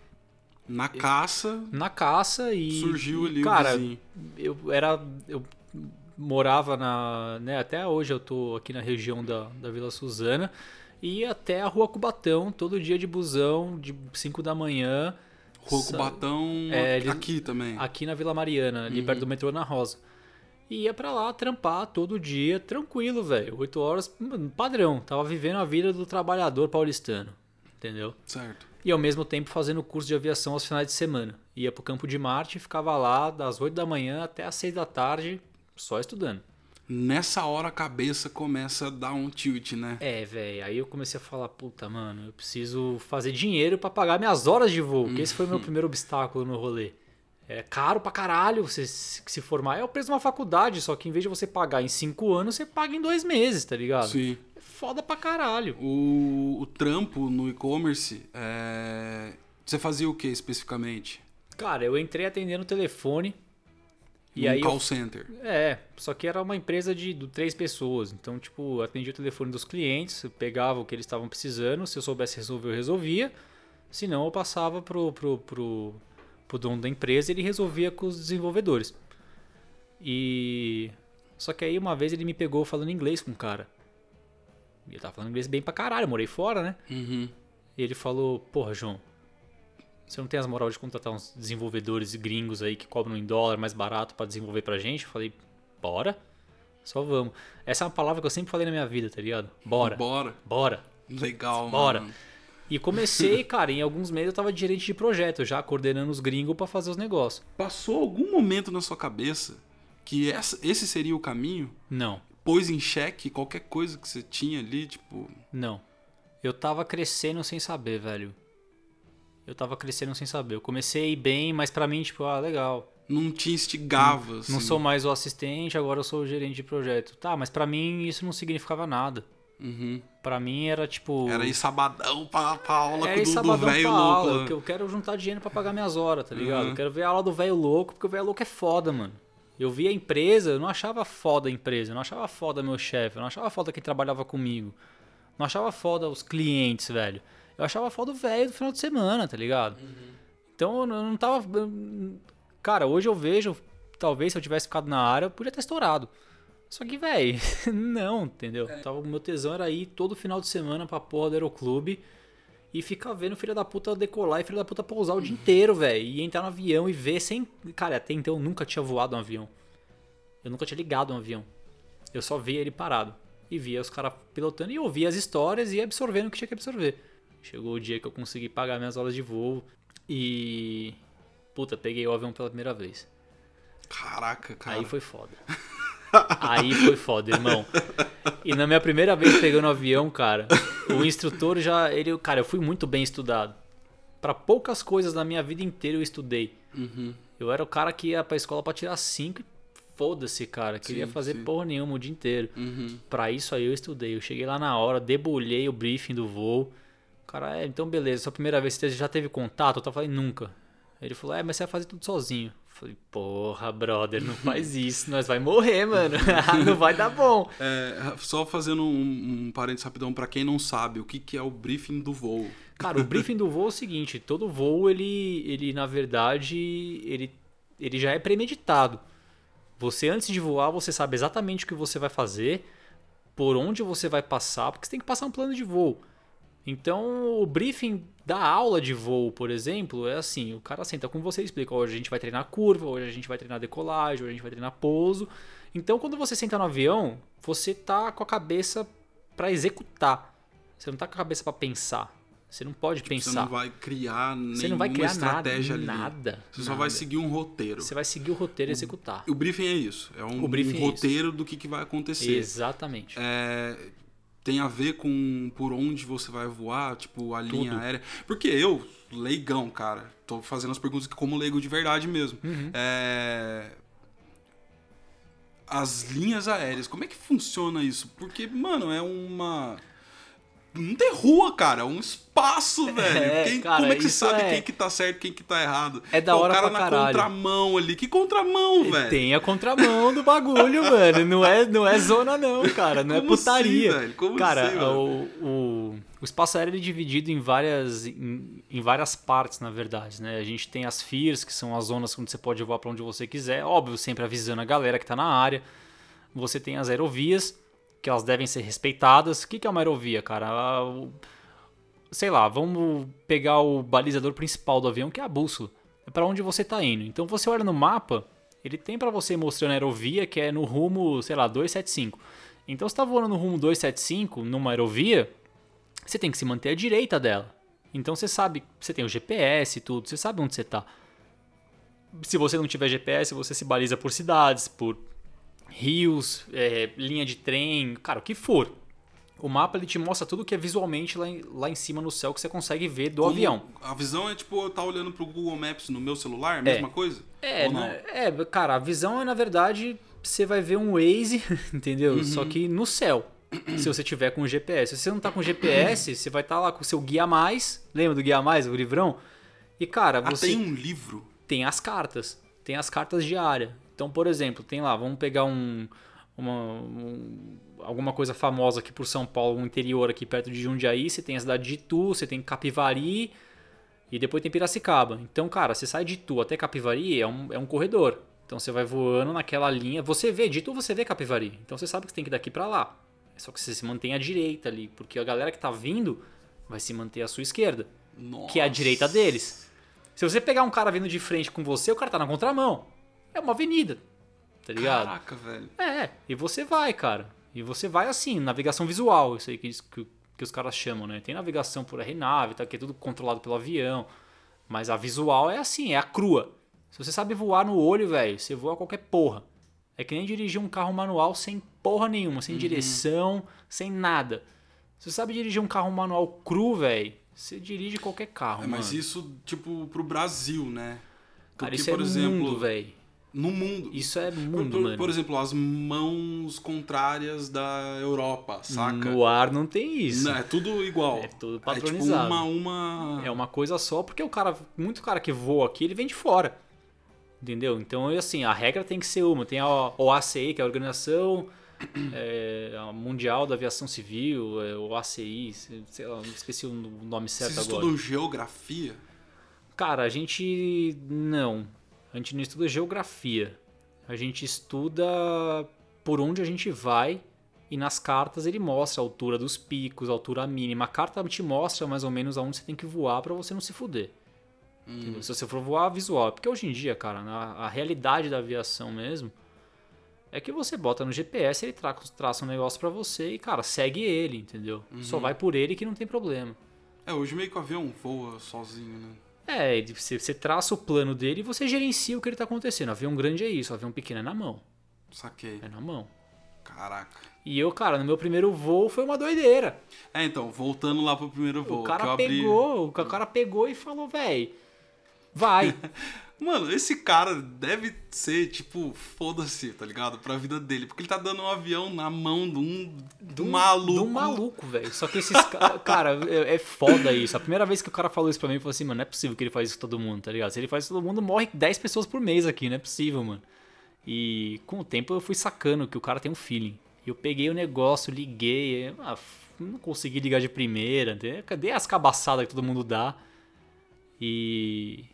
S1: Na caça,
S2: Na caça e.
S1: surgiu ali
S2: cara,
S1: o vizinho.
S2: eu era eu morava na né, até hoje eu tô aqui na região da, da Vila Suzana e ia até a Rua Cubatão todo dia de busão de 5 da manhã
S1: Rua
S2: sa-
S1: Cubatão
S2: É, ele-
S1: aqui também.
S2: aqui na Vila Mariana ali
S1: Uhum.
S2: perto do metrô na Rosa e ia pra lá trampar todo dia tranquilo velho 8 horas padrão tava vivendo a vida do trabalhador paulistano entendeu
S1: Certo.
S2: e ao mesmo tempo fazendo curso de aviação aos finais de semana. Ia pro campo de Marte e ficava lá das 8 da manhã até as 6 da tarde só estudando.
S1: Nessa hora a cabeça começa a dar um tilt, né?
S2: É, velho, aí eu comecei a falar, puta, mano, eu preciso fazer dinheiro pra pagar minhas horas de voo, que esse foi o meu primeiro obstáculo no rolê. É caro pra caralho você se formar. É o preço de uma faculdade, só que em vez de você pagar em 5 anos, você paga em 2 meses, tá ligado?
S1: Sim.
S2: É foda pra caralho.
S1: O, o trampo no e-commerce, é... você fazia o que especificamente?
S2: Cara, eu entrei atendendo o telefone. E
S1: Num
S2: aí eu
S1: call center.
S2: É, só que era uma empresa de, de três pessoas. Então, tipo, eu atendia o telefone dos clientes, eu pegava o que eles estavam precisando, se eu soubesse resolver, eu resolvia. Se não, eu passava pro, pro, pro, pro dono da empresa e ele resolvia com os desenvolvedores. E. Só que aí uma vez ele me pegou falando inglês com um cara. E eu tava falando inglês bem pra caralho, eu morei fora, né?
S1: Uhum.
S2: E ele falou: Porra, João, você não tem as moral de contratar uns desenvolvedores gringos aí que cobram em dólar mais barato pra desenvolver pra gente? Eu falei: Bora, só vamos. Essa é uma palavra que eu sempre falei na minha vida, tá ligado? Bora,
S1: Bora.
S2: bora.
S1: Legal,
S2: Bora.
S1: mano.
S2: E comecei, cara, em alguns meses eu tava de gerente de projeto, já coordenando os gringos pra fazer os negócios.
S1: Passou algum momento na sua cabeça que essa- esse seria o caminho?
S2: Não,
S1: Pôs em xeque qualquer coisa que você tinha ali, tipo...
S2: não. Eu tava crescendo sem saber, velho. Eu tava crescendo sem saber. Eu comecei bem, mas pra mim, tipo, ah, legal.
S1: Não te instigava, assim.
S2: Não sou mais o assistente, agora eu sou o gerente de projeto. Tá, mas pra mim isso não significava nada.
S1: Uhum.
S2: Pra mim era tipo.
S1: Era ir sabadão pra, pra aula
S2: é ir
S1: do, do velho
S2: aula,
S1: louco. lá.
S2: que eu quero juntar dinheiro pra pagar minhas horas, tá ligado?
S1: Uhum.
S2: Eu quero ver a aula do velho louco, porque o velho louco é foda, mano. Eu via a empresa, eu não achava foda a empresa, eu não achava foda meu chefe, eu não achava foda quem trabalhava comigo. Não achava foda os clientes, velho. Eu achava foda o velho do final de semana, tá ligado? Então eu não tava. Cara, hoje eu vejo, talvez se eu tivesse ficado na área, eu podia ter estourado. Só que, velho, não, entendeu? Tava, o meu tesão era ir todo final de semana pra porra do aeroclube e ficar vendo filha da puta decolar e filha da puta pousar o dia inteiro, velho. E entrar no avião e ver sem. Cara, até então eu nunca tinha voado um avião. Eu nunca tinha ligado um avião. Eu só via ele parado. E via os caras pilotando e ouvia as histórias e absorvendo o que tinha que absorver. Chegou o dia que eu consegui pagar minhas horas de voo e. Puta, peguei o avião pela primeira vez.
S1: Caraca, cara.
S2: Aí foi foda. Aí foi foda, irmão. E na minha primeira vez pegando o avião, cara, o instrutor já. Ele, cara, eu fui muito bem estudado. Pra poucas coisas na minha vida inteira eu estudei.
S1: Uhum.
S2: Eu era o cara que ia pra escola pra tirar cinco e foda-se, cara. Queria
S1: Sim,
S2: fazer
S1: sim.
S2: porra nenhuma o dia inteiro.
S1: Uhum.
S2: Pra isso aí eu estudei. Eu cheguei lá na hora, debulhei o briefing do voo. Cara, é, então beleza, sua primeira vez você já teve contato? Eu tava falando, nunca. Ele falou, é, mas você vai fazer tudo sozinho. Eu falei, porra, brother, não faz isso, nós vai morrer, mano. não vai dar bom.
S1: É, só fazendo um, um parênteses rapidão para quem não sabe, o que, que é o briefing do voo?
S2: Cara, o briefing do voo é o seguinte, todo voo, ele, ele na verdade, ele, ele já é premeditado. Você, antes de voar, você sabe exatamente o que você vai fazer, por onde você vai passar, porque você tem que passar um plano de voo. Então, o briefing da aula de voo, por exemplo, é assim: o cara senta com você e explica: hoje a gente vai treinar curva, hoje a gente vai treinar decolagem, hoje a gente vai treinar pouso. Então, quando você senta no avião, você tá com a cabeça para executar. Você não tá com a cabeça para pensar. Você não pode
S1: Tipo,
S2: pensar.
S1: Você não vai criar nenhuma
S2: Você não vai criar
S1: estratégia
S2: nada,
S1: ali.
S2: nada,
S1: Você só
S2: nada.
S1: vai seguir um roteiro.
S2: Você vai seguir o roteiro e executar.
S1: O briefing é isso. É um, um
S2: é
S1: roteiro do que, que vai acontecer.
S2: Exatamente.
S1: É, tem a ver com por onde você vai voar, tipo, a linha
S2: Tudo.
S1: aérea. Porque eu, leigão, cara, tô fazendo as perguntas como leigo de verdade mesmo.
S2: Uhum.
S1: É, As linhas aéreas, como é que funciona isso? Porque, mano, é uma. Não tem rua, cara, é um espaço, velho. Quem-
S2: cara,
S1: como é que você sabe
S2: é-
S1: quem que tá certo, quem que tá errado?
S2: É da
S1: Pô,
S2: hora
S1: O cara na
S2: caralho.
S1: contramão ali. Que contramão, velho?
S2: Tem a contramão do bagulho, mano. Não é, não é zona, não, cara. Não é
S1: Como
S2: putaria.
S1: assim, velho? Como
S2: cara,
S1: assim,
S2: o, o, o espaço aéreo é dividido em várias, em, em várias partes, na verdade, né? A gente tem as FIRs, que são as zonas onde você pode voar pra onde você quiser. Óbvio, sempre avisando a galera que tá na área. Você tem as aerovias, que elas devem ser respeitadas. O que que é uma aerovia, cara? Ah, sei lá, vamos pegar o balizador principal do avião, que é a bússola. É para onde você tá indo. Então você olha no mapa, ele tem para você mostrando a aerovia que é no rumo, sei lá, 275. Então você tá voando no rumo 275 numa aerovia, você tem que se manter à direita dela. Então você sabe, você tem o GPS e tudo, você sabe onde você tá. Se você não tiver GPS, você se baliza por cidades, por rios, é, linha de trem, cara, o que for. O mapa ele te mostra tudo que é visualmente lá em, lá em cima no céu que você consegue ver do
S1: Como-
S2: avião.
S1: A visão é tipo eu tá olhando pro Google Maps no meu celular, mesma coisa?
S2: É,
S1: não?
S2: né? é, cara, a visão é na verdade você vai ver um Waze, entendeu?
S1: Uhum.
S2: Só que no céu. Se você tiver com GPS. Se você não tá com GPS, você vai estar lá com o seu guia mais. Lembra do guia mais, o livrão? E cara,
S1: Ah,
S2: você
S1: tem um livro?
S2: tem as cartas. Tem as cartas de área. Então, por exemplo, tem lá, vamos pegar um, uma, um- alguma coisa famosa aqui por São Paulo, um interior aqui perto de Jundiaí. Você tem a cidade de Itu, você tem Capivari e depois tem Piracicaba. Então, cara, você sai de Itu até Capivari é um, é um corredor. Então você vai voando naquela linha. Você vê, de Itu você vê Capivari. Então você sabe que você tem que ir daqui pra lá. É só que você se mantém à direita ali, porque a galera que tá vindo vai se manter à sua esquerda
S1: Nossa.
S2: que é a direita deles. Se você pegar um cara vindo de frente com você, o cara tá na contramão. É uma avenida, tá ligado?
S1: Caraca, velho.
S2: É, e você vai, cara. E você vai assim, navegação visual, isso aí que, que, que os caras chamam, né? Tem navegação por RNAV, tá, que é tudo controlado pelo avião. Mas a visual é assim, é a crua. Se você sabe voar no olho, velho, você voa qualquer porra. É que nem dirigir um carro manual sem porra nenhuma,
S1: Uhum.
S2: sem direção, sem nada. Se você sabe dirigir um carro manual cru, velho, você dirige qualquer carro,
S1: É, mas
S2: mano.
S1: isso, tipo, pro Brasil, né?
S2: Cara,
S1: Porque,
S2: isso
S1: por
S2: é
S1: exemplo,
S2: mundo, velho.
S1: No mundo.
S2: Isso é mundo,
S1: por-
S2: mano.
S1: por exemplo, as mãos contrárias da Europa, saca?
S2: No ar não tem isso.
S1: Não, é tudo igual.
S2: É tudo
S1: É tipo
S2: padronizado.
S1: uma, uma...
S2: É uma coisa só, porque o cara, muito cara que voa aqui, ele vem de fora. Entendeu? Então, assim, a regra tem que ser uma. Tem a OACI, que é a Organização é, a Mundial da Aviação Civil, é, OACI, sei lá, não esqueci o nome certo
S1: Vocês
S2: agora.
S1: estudam geografia?
S2: Cara, a gente não. A gente não estuda geografia. A gente estuda por onde a gente vai e nas cartas ele mostra a altura dos picos, a altura mínima. A carta te mostra mais ou menos aonde você tem que voar pra você não se fuder. Entendeu? Se você for voar visual. Porque hoje em dia, cara, a realidade da aviação mesmo é que você bota no GPS, ele tra traça um negócio pra você e, cara, segue ele, entendeu? Só vai por ele que não tem problema.
S1: É, hoje meio que o avião voa sozinho, né?
S2: É, você, você traça o plano dele e você gerencia o que ele tá acontecendo. Avião grande é isso, avião pequeno é na mão.
S1: Saquei.
S2: É na mão.
S1: Caraca.
S2: E eu, cara, no meu primeiro voo foi uma doideira.
S1: É, então, voltando lá pro primeiro voo.
S2: o cara
S1: eu abri...
S2: pegou, o cara pegou e falou, véi, Vai.
S1: Mano, esse cara deve ser, tipo, foda-se, tá ligado? Pra vida dele. Porque ele tá dando um avião na mão de um, de um maluco.
S2: De um maluco, velho. Só que esses caras. Cara, é, é foda isso. A primeira vez que o cara falou isso pra mim, eu falei assim, mano, não é possível que ele faz isso com todo mundo, tá ligado? Se ele faz isso com todo mundo, morre 10 pessoas por mês aqui, não é possível, mano. E com o tempo eu fui sacando que o cara tem um feeling. E eu peguei o negócio, liguei. Ah, não consegui ligar de primeira. Cadê as cabaçadas que todo mundo dá? E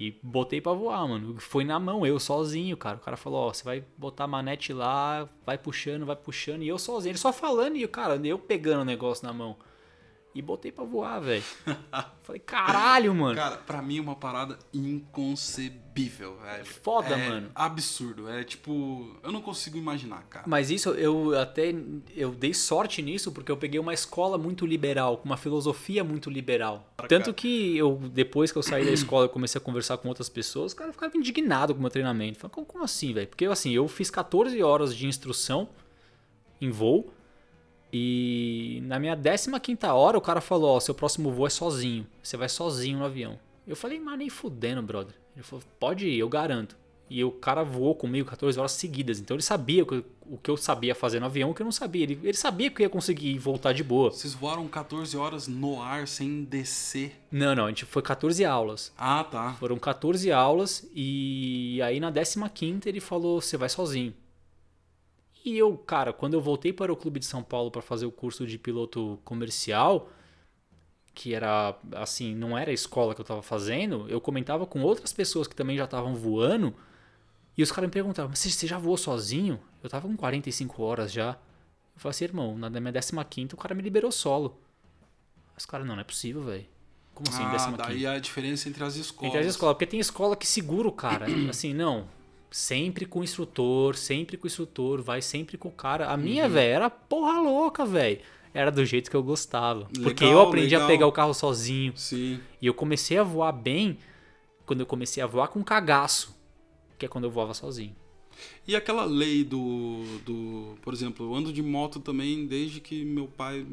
S2: e botei para voar, mano. Foi na mão, eu sozinho, cara. O cara falou, ó, você vai botar a manete lá, vai puxando, vai puxando. E eu sozinho, ele só falando e, cara, eu pegando o negócio na mão. E botei pra voar, velho. Falei, caralho, mano.
S1: Cara, pra mim é uma parada inconcebível, velho.
S2: Foda,
S1: é
S2: mano.
S1: Absurdo. É tipo, eu não consigo imaginar, cara.
S2: Mas isso eu até eu dei sorte nisso porque eu peguei uma escola muito liberal, com uma filosofia muito liberal. Tanto que eu depois que eu saí da escola, eu comecei a conversar com outras pessoas, os caras ficavam indignados com o meu treinamento. Como, como assim, velho? Porque assim, eu fiz 14 horas de instrução em voo e na minha 15 hora o cara falou: Ó, seu próximo voo é sozinho. Você vai sozinho no avião. Eu falei, mas nem fudendo, brother. Ele falou: pode ir, eu garanto. E o cara voou comigo 14 horas seguidas. Então ele sabia o que eu sabia fazer no avião, o que eu não sabia. Ele, ele sabia que eu ia conseguir voltar de boa.
S1: Vocês voaram 14 horas no ar sem descer?
S2: Não, não. A gente foi 14 aulas.
S1: Ah, tá.
S2: Foram 14 aulas. E aí na 15 ele falou: você vai sozinho. E eu, cara, quando eu voltei para o Clube de São Paulo para fazer o curso de piloto comercial, que era assim, não era a escola que eu estava fazendo, eu comentava com outras pessoas que também já estavam voando, e os caras me perguntavam: Mas você já voou sozinho? Eu estava com 45 horas já. Eu falei assim, irmão, na minha 15 o cara me liberou solo. Os caras, não, não é possível, velho. Como assim,
S1: ah,
S2: 15?
S1: daí a diferença entre as escolas.
S2: Entre as escolas, porque tem escola que segura o cara. assim, não, sempre com o instrutor, sempre com o instrutor, vai sempre com o cara. A minha, uhum. velho, era porra louca, velho. Era do jeito que eu gostava. Legal, porque eu aprendi legal. a pegar o carro sozinho.
S1: Sim.
S2: E eu comecei a voar bem quando eu comecei a voar com cagaço, que é quando eu voava sozinho.
S1: E aquela lei do, do. Por exemplo, eu ando de moto também desde que meu pai.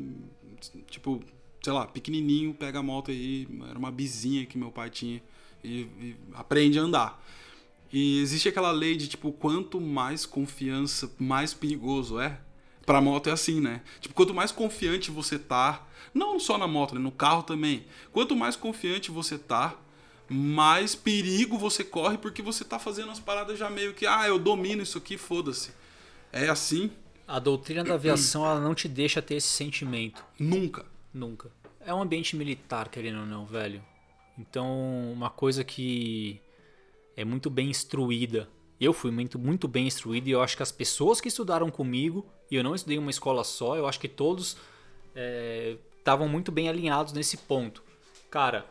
S1: Tipo, sei lá, pequenininho, pega a moto aí. Era uma bizinha que meu pai tinha. E, e aprende a andar. E existe aquela lei de, tipo, quanto mais confiança, mais perigoso é. Pra moto é assim, né? Tipo, quanto mais confiante você tá, não só na moto, né? no carro também. Quanto mais confiante você tá, mais perigo você corre porque você tá fazendo as paradas já meio que, ah, eu domino isso aqui, foda-se. É assim.
S2: A doutrina da aviação, ela não te deixa ter esse sentimento.
S1: Nunca.
S2: Nunca. É um ambiente militar, querendo ou não, velho. Então, uma coisa que é muito bem instruída. Eu fui muito, muito bem instruído e eu acho que as pessoas que estudaram comigo, e eu não estudei em uma escola só, eu acho que todos estavam é, muito bem alinhados nesse ponto. Cara,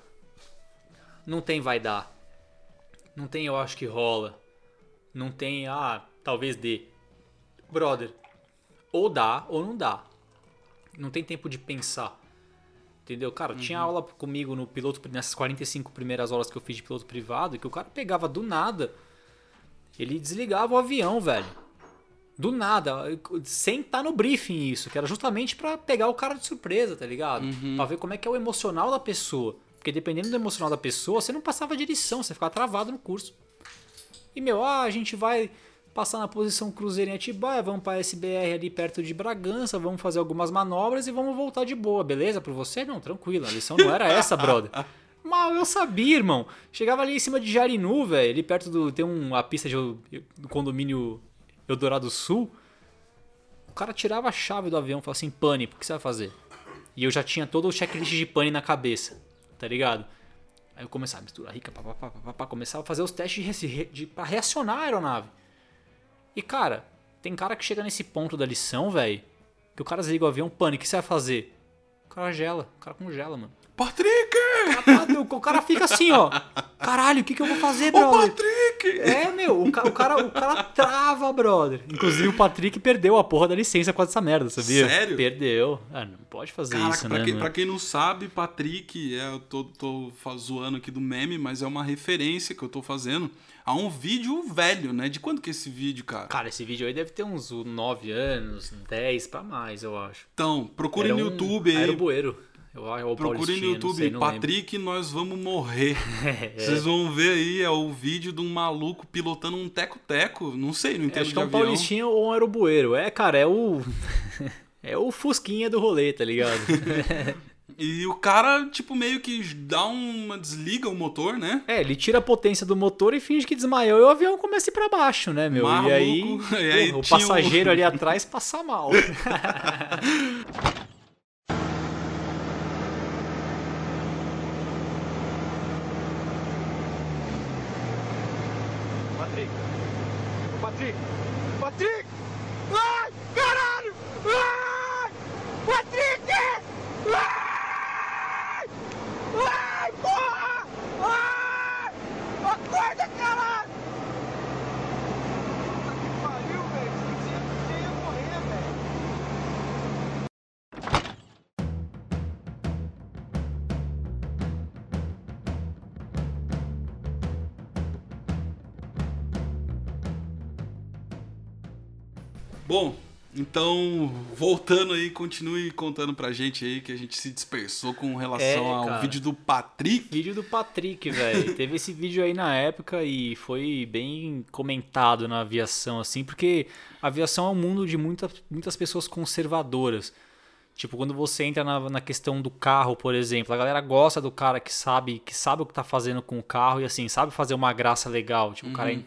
S2: não tem vai dar. Não tem eu acho que rola. Não tem, ah, talvez dê. Brother, ou dá ou não dá. Não tem tempo de pensar. Entendeu? Cara, uhum. tinha aula comigo no piloto, nessas 45 primeiras horas que eu fiz de piloto privado, que o cara pegava do nada, ele desligava o avião, velho. Do nada, sem estar tá no briefing isso, que era justamente para pegar o cara de surpresa, tá ligado? Uhum. Pra ver como é que é o emocional da pessoa. Porque dependendo do emocional da pessoa, você não passava direção, você ficava travado no curso. E meu, ah, a gente vai passar na posição cruzeiro em Atibaia, vamos para SBR ali perto de Bragança, vamos fazer algumas manobras e vamos voltar de boa, beleza? Para você? Não, tranquilo, a lição não era essa, brother. Mal eu sabia, irmão. Chegava ali em cima de Jarinu, velho, ali perto do. Tem uma pista de, do condomínio Eldorado Sul. O cara tirava a chave do avião e falava assim: pane, o que você vai fazer? E eu já tinha todo o checklist de pane na cabeça, tá ligado? Aí eu começava a misturar rica, papapá, começava a fazer os testes de, de, pra reacionar a aeronave. E, cara, tem cara que chega nesse ponto da lição, velho, que o cara desliga o avião, pânico, o que você vai fazer? O cara gela, o cara congela, mano.
S1: Patrick!
S2: O cara fica assim, ó. Caralho, o que, que eu vou fazer, brother?
S1: O Patrick!
S2: É, meu, o, ca o, cara, o cara trava, brother. Inclusive o Patrick perdeu a porra da licença com essa merda, sabia?
S1: Sério?
S2: Perdeu. Ah, não pode fazer
S1: Caraca,
S2: isso,
S1: pra
S2: né?
S1: Quem, pra quem não sabe, Patrick, é, eu tô, tô zoando aqui do meme, mas é uma referência que eu tô fazendo a um vídeo velho, né? De quando que é esse vídeo, cara?
S2: Cara, esse vídeo aí deve ter uns 9 anos, 10 pra mais, eu acho.
S1: Então, procure Era no YouTube aí.
S2: Aerobueiro. Ou
S1: Procure no YouTube,
S2: sei, não lembro.
S1: Patrick, nós vamos morrer.
S2: É.
S1: Vocês vão ver aí, é o vídeo de um maluco pilotando um teco-teco. Não sei, não
S2: É,
S1: entendo
S2: acho
S1: de
S2: que é um
S1: avião.
S2: Paulistinha ou um aerobueiro. É, cara, é o. é o Fusquinha do rolê, tá ligado?
S1: E o cara, tipo, meio que dá uma. desliga o motor, né?
S2: É, ele tira a potência do motor e finge que desmaiou e o avião começa a ir pra baixo, né, meu?
S1: Maluco.
S2: E aí,
S1: E aí
S2: porra, o
S1: tinha um-
S2: passageiro ali atrás passa mal.
S1: Então, voltando aí, continue contando pra gente aí que a gente se dispersou com relação
S2: É,
S1: ao
S2: cara.
S1: vídeo do Patrick.
S2: vídeo do Patrick, velho. Teve esse vídeo aí na época e foi bem comentado na aviação, assim, porque a aviação é um mundo de muita, muitas pessoas conservadoras. Tipo, quando você entra na, na questão do carro, por exemplo, a galera gosta do cara que sabe, que sabe o que tá fazendo com o carro e assim, sabe fazer uma graça legal. Tipo, o cara en-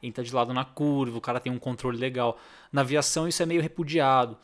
S2: entra de lado na curva, o cara tem um controle legal. Na aviação isso é meio repudiado.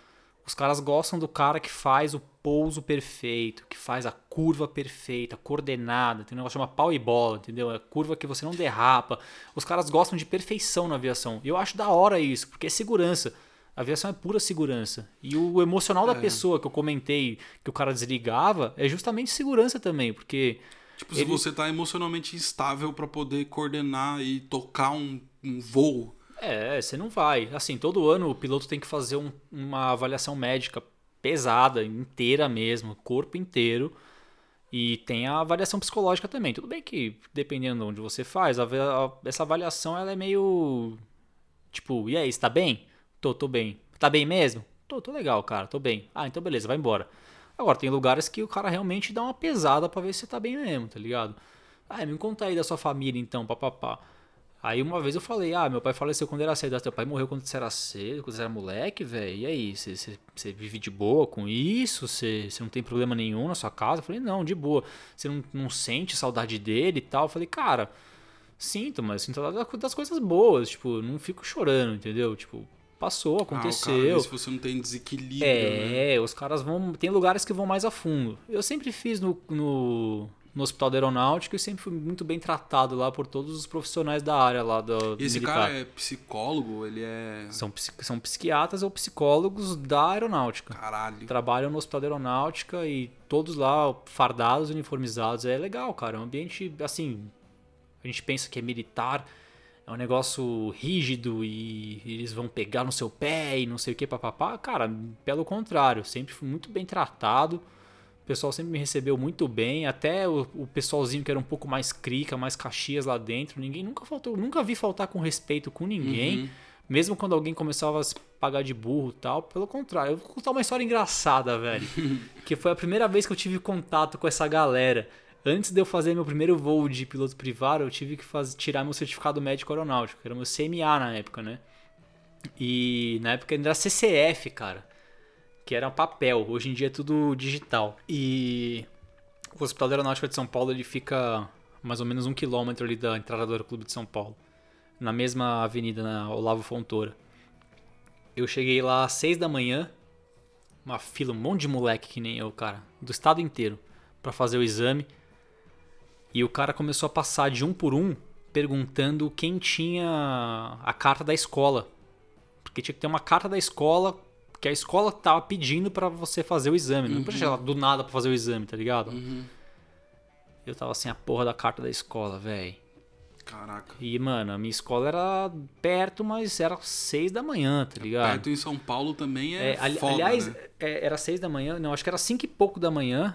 S2: Os caras gostam do cara que faz o pouso perfeito, que faz a curva perfeita, coordenada. Tem um negócio que chama pau e bola, entendeu? É curva que você não derrapa. Os caras gostam de perfeição na aviação. E eu acho da hora isso, porque é segurança. A aviação é pura segurança. E o emocional da pessoa que eu comentei que o cara desligava é justamente segurança também, porque
S1: Tipo, se
S2: Ele-
S1: você tá emocionalmente instável pra poder coordenar e tocar um, um voo.
S2: É, você não vai. Assim, todo ano o piloto tem que fazer um- uma avaliação médica pesada, inteira mesmo, corpo inteiro. E tem a avaliação psicológica também. Tudo bem que, dependendo de onde você faz, a a- essa avaliação ela é meio. Tipo, e aí, você tá bem? Tô, tô bem. Tá bem mesmo? Tô, tô legal, cara, tô bem. Ah, então beleza, vai embora. Agora, tem lugares que o cara realmente dá uma pesada pra ver se você tá bem mesmo, tá ligado? Ah, me conta aí da sua família então, papapá. Aí uma vez eu falei, ah, meu pai faleceu quando era cedo. Ah, Teu pai morreu quando você era cedo, quando você era moleque, velho. E aí, você, vive de boa com isso? Você, não tem problema nenhum na sua casa? Eu falei, não, de boa. Você não, não sente saudade dele e tal? Eu falei, cara, sinto, mas sinto saudade das- coisas boas. Tipo, não fico chorando, entendeu? Tipo, passou,
S1: Ah,
S2: aconteceu.
S1: vê se você não tem desequilíbrio, né?
S2: É, os caras vão. Tem lugares que vão mais a fundo. Eu sempre fiz no, no, no Hospital da Aeronáutica e sempre fui muito bem tratado lá por todos os profissionais da área lá do,
S1: E esse
S2: militar.
S1: cara é psicólogo, ele é.
S2: São, são psiquiatras ou psicólogos da aeronáutica.
S1: Caralho.
S2: Trabalham no Hospital da Aeronáutica e todos lá fardados, uniformizados. É legal, cara. É um ambiente, assim. A gente pensa que é militar, é um negócio rígido e eles vão pegar no seu pé e não sei o que, papapá. Cara, pelo contrário, sempre fui muito bem tratado. O pessoal sempre me recebeu muito bem, até o, o pessoalzinho que era um pouco mais crica, mais caxias lá dentro, ninguém nunca faltou, nunca vi faltar com respeito com ninguém.
S1: Uhum.
S2: Mesmo quando alguém começava a se pagar de burro e tal, pelo contrário. Eu vou contar uma história engraçada, velho. que foi a primeira vez que eu tive contato com essa galera. Antes de eu fazer meu primeiro voo de piloto privado, eu tive que tirar meu certificado médico aeronáutico, que era meu CMA na época, né? E na época ainda era CCF, cara. Que era papel. Hoje em dia é tudo digital. E o Hospital da Aeronáutica de São Paulo ele fica mais ou menos um quilômetro ali da entrada do Aeroclube de São Paulo. Na mesma avenida, na Olavo Fontoura. Eu cheguei lá às seis da manhã. Uma fila, um monte de moleque que nem eu, cara. Do estado inteiro. Pra fazer o exame. E o cara começou a passar de um por um, perguntando quem tinha a carta da escola. Porque tinha que ter uma carta da escola que a escola tava pedindo pra você fazer o exame. Não podia chegar do nada pra fazer o exame, tá ligado? Eu tava sem a porra da carta da escola, velho.
S1: Caraca.
S2: E, mano, a minha escola era perto, mas era seis da manhã, tá ligado?
S1: Perto em São Paulo também é,
S2: É, ali-
S1: foda,
S2: aliás,
S1: né?
S2: é, era seis da manhã, não, acho que era cinco e pouco da manhã.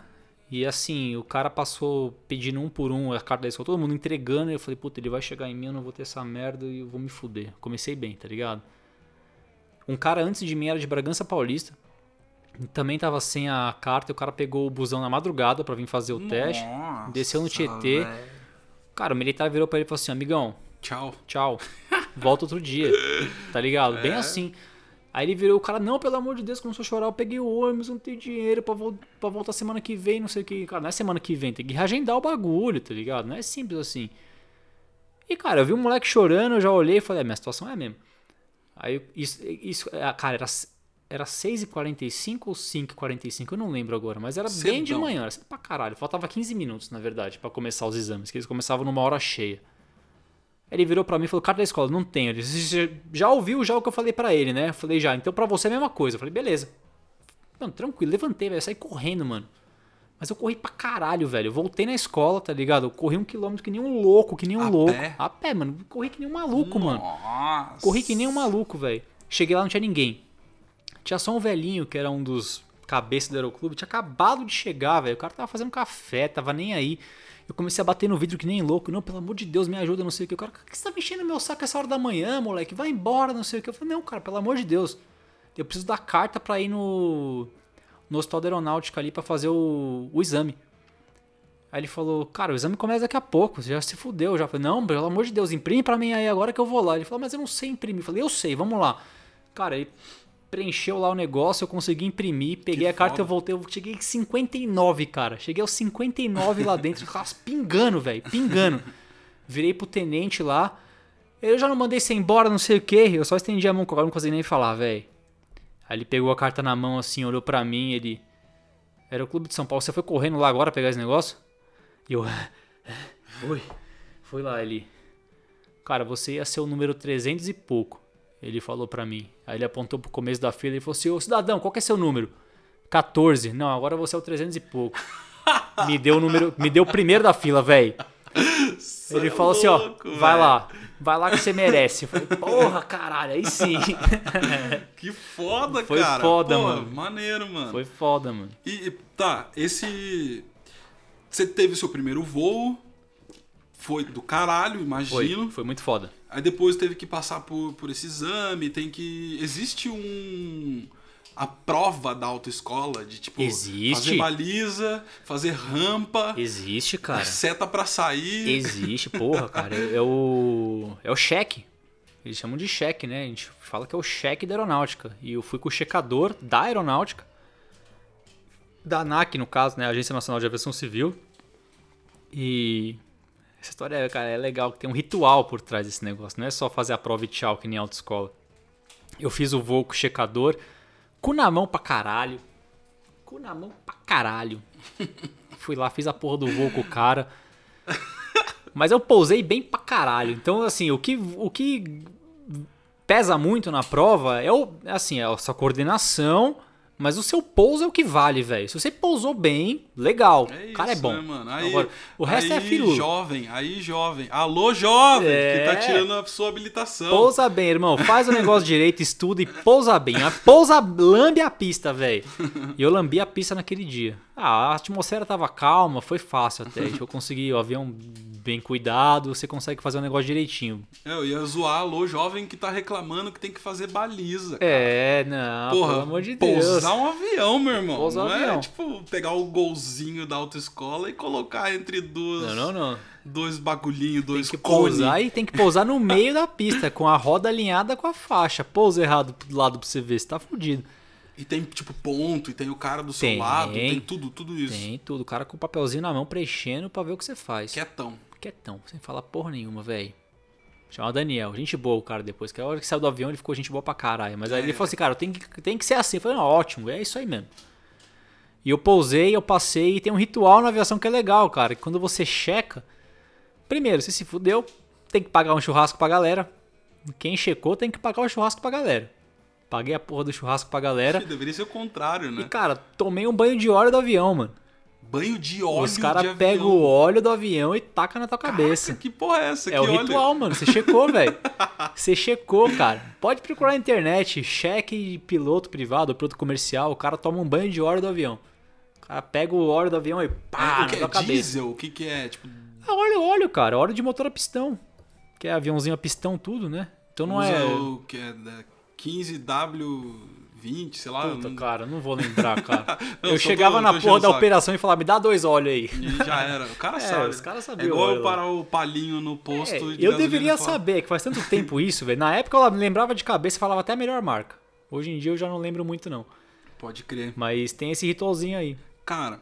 S2: E assim, o cara passou pedindo um por um a carta da escola, todo mundo entregando. E eu falei, puta, ele vai chegar em mim, eu não vou ter essa merda e eu vou me fuder. Comecei bem, tá ligado? Um cara antes de mim era de Bragança Paulista. Também tava sem a carta e o cara pegou o busão na madrugada pra vir fazer o teste.
S1: Nossa,
S2: Desceu no Tietê.
S1: velho.
S2: Cara, o militar virou pra ele e falou assim: amigão,
S1: Tchau.
S2: tchau. Volta outro dia. Tá ligado? Bem
S1: É.
S2: assim. Aí ele virou o cara, não, pelo amor de Deus, começou a chorar. Eu peguei o ônibus, não tenho dinheiro pra, vol pra voltar semana que vem, não sei o que. Cara, não é semana que vem, tem que reagendar o bagulho, tá ligado? Não é simples assim. E, cara, eu vi um moleque chorando, eu já olhei e falei, é, minha situação é a mesma. Aí, isso, isso ah, cara, era, era 6h45 ou 5h45, eu não lembro agora, mas era bem de
S1: Cedão.
S2: manhã, era cedo pra caralho. Faltava 15 minutos, na verdade, pra começar os exames, que eles começavam numa hora cheia. Ele virou pra mim e falou, carta da escola, não tenho. Ele disse, "Você já ouviu já o que eu falei pra ele, né? Eu falei, já, então pra você é a mesma coisa. Eu falei, beleza. Mano, tranquilo, levantei, velho, saí correndo, mano. Mas eu corri pra caralho, velho. Eu voltei na escola, tá ligado? Eu corri um quilômetro que nem um louco, que nem um
S1: A
S2: louco.
S1: pé?
S2: A pé, mano. Corri que nem um maluco, mano.
S1: Nossa.
S2: Corri que nem um maluco, velho. Cheguei lá, não tinha ninguém. Tinha só um velhinho, que era um dos cabeças do aeroclube. Tinha acabado de chegar, velho. O cara tava fazendo café, tava nem aí. Eu comecei a bater no vidro que nem louco. Não, pelo amor de Deus, me ajuda, não sei o que. O cara, por que você tá mexendo no meu saco essa hora da manhã, moleque? Vai embora, não sei o que. Eu falei, não, cara, pelo amor de Deus. Eu preciso da carta pra ir no, no hospital da aeronáutica ali pra fazer o, o exame. Aí ele falou, cara, o exame começa daqui a pouco, você já se fudeu. Já falei, não, pelo amor de Deus, imprime pra mim aí agora que eu vou lá. Ele falou, mas eu não sei imprimir. Eu falei, eu sei, vamos lá. Cara, ele preencheu lá o negócio, eu consegui imprimir, peguei
S1: Que
S2: a carta, eu voltei, eu cheguei em 59, cara. Cheguei aos 59 lá dentro, pingando, velho, pingando. Virei pro tenente lá. Eu já não mandei você embora, não sei o que. Eu só estendi a mão cara, não consegui nem falar, velho. Aí ele pegou a carta na mão assim, olhou pra mim, ele. Era o Clube de São Paulo. Você foi correndo lá agora pegar esse negócio? E eu. Oi. Foi lá, ele. Cara, você ia ser o número 300 e pouco. Ele falou pra mim. Aí ele apontou pro começo da fila e falou assim: Ô cidadão, qual que é seu número? 14. Não, agora você é o 300 e pouco. me deu o número. Me deu o primeiro da fila, velho. Ele falou assim: ó,
S1: louco,
S2: vai lá. Vai lá que você merece. Eu falei, porra, caralho, aí sim.
S1: Que foda,
S2: Foi
S1: cara.
S2: foda,
S1: Pô,
S2: mano.
S1: Maneiro, mano.
S2: Foi foda, mano.
S1: E, tá, esse. Você teve o seu primeiro voo. Foi do caralho,
S2: Foi,
S1: imagino.
S2: foi muito foda.
S1: Aí depois teve que passar por, por esse exame. Tem que. Existe um. A prova da autoescola de tipo.
S2: Existe.
S1: Fazer baliza, fazer rampa,
S2: Existe, cara.
S1: seta pra sair.
S2: Existe, porra, cara. É, é o. É o cheque. Eles chamam de cheque, né? A gente fala que é o cheque da aeronáutica. E eu fui com o checador da aeronáutica. Da ANAC, no caso, né? Agência Nacional de Aviação Civil. E. Essa história, cara, é legal, que tem um ritual por trás desse negócio. Não é só fazer a prova e tchau, que nem autoescola. Eu fiz o voo com o checador, cu na mão pra caralho. Cu na mão pra caralho. Fui lá, fiz a porra do voo com o cara. Mas eu pousei bem pra caralho. Então, assim, o que, o que pesa muito na prova é o, assim, é a sua coordenação, mas o seu pouso é o que vale, velho. Se você pousou bem, legal.
S1: É
S2: o cara é
S1: isso,
S2: bom.
S1: né, mano? Aí,
S2: Agora, o resto é
S1: aí,
S2: firula.
S1: jovem, aí jovem. Alô, jovem,
S2: É.
S1: que tá tirando a sua habilitação.
S2: Pousa bem, irmão. Faz o negócio direito, estuda e pousa bem. Pousa, lambe a pista, velho. E eu lambi a pista naquele dia. Ah, a atmosfera tava calma, foi fácil até. Eu consegui o avião bem cuidado, você consegue fazer o negócio direitinho.
S1: É, Eu ia zoar alô, jovem que tá reclamando que tem que fazer baliza. cara.
S2: É, não,
S1: Porra,
S2: pelo amor de Deus.
S1: pousar um avião, meu irmão.
S2: Pousar um
S1: não é
S2: avião.
S1: tipo pegar o golzinho da autoescola e colocar entre duas,
S2: Não, não, não.
S1: dois bagulhinhos, dois
S2: Tem que
S1: cones.
S2: pousar e tem que pousar no meio da pista, com a roda alinhada com a faixa. Pousa errado pro lado pra você ver, você tá fudido.
S1: E tem tipo ponto, e tem o cara do seu
S2: Tem.
S1: lado, tem tudo, tudo isso.
S2: Tem tudo. O cara com o papelzinho na mão preenchendo pra ver o que você faz.
S1: Quietão.
S2: Quietão, sem falar porra nenhuma, velho. Chama Daniel, gente boa o cara depois. Que a hora que saiu do avião ele ficou gente boa pra caralho. Mas aí
S1: É.
S2: ele falou assim, cara, tem que, tem que ser assim. Eu falei, não, ótimo, é isso aí mesmo. E eu pousei, eu passei e tem um ritual na aviação que é legal, cara. Que quando você checa, primeiro, você se fudeu, tem que pagar um churrasco pra galera. Quem checou tem que pagar o churrasco pra galera. Paguei a porra do churrasco pra galera.
S1: Deveria ser o contrário,
S2: E,
S1: né?
S2: cara, tomei um banho de óleo do avião, mano.
S1: Banho de óleo
S2: Os caras pegam o óleo do avião e taca na tua cabeça.
S1: Caraca, que porra é essa?
S2: É o
S1: óleo?
S2: ritual, mano. Você checou, velho. Você checou, cara. Pode procurar na internet. Cheque de piloto privado, piloto comercial. O cara toma um banho de óleo do avião. O cara pega o óleo do avião e pá,
S1: É, o
S2: na
S1: que
S2: tua
S1: é
S2: cabeça.
S1: diesel? O que que é? Tipo,
S2: É óleo, óleo, cara. Óleo de motor a pistão. Que é aviãozinho a pistão, tudo, né? Então não
S1: usa
S2: é.
S1: o que é da 15W20 20, sei lá.
S2: Puta,
S1: não-
S2: cara, não vou lembrar, cara.
S1: Não,
S2: eu chegava
S1: tô-
S2: na
S1: tô
S2: porra da
S1: saco.
S2: operação e falava, me dá dois olhos aí.
S1: E já era. O cara
S2: É,
S1: sabe.
S2: os caras
S1: É
S2: sabiam.
S1: igual
S2: olha
S1: eu parar o palinho no posto
S2: É,
S1: de
S2: eu deveria saber, que faz tanto tempo isso, velho. Na época eu lembrava de cabeça e falava até a melhor marca. Hoje em dia eu já não lembro muito, não.
S1: Pode crer.
S2: Mas tem esse ritualzinho aí.
S1: Cara,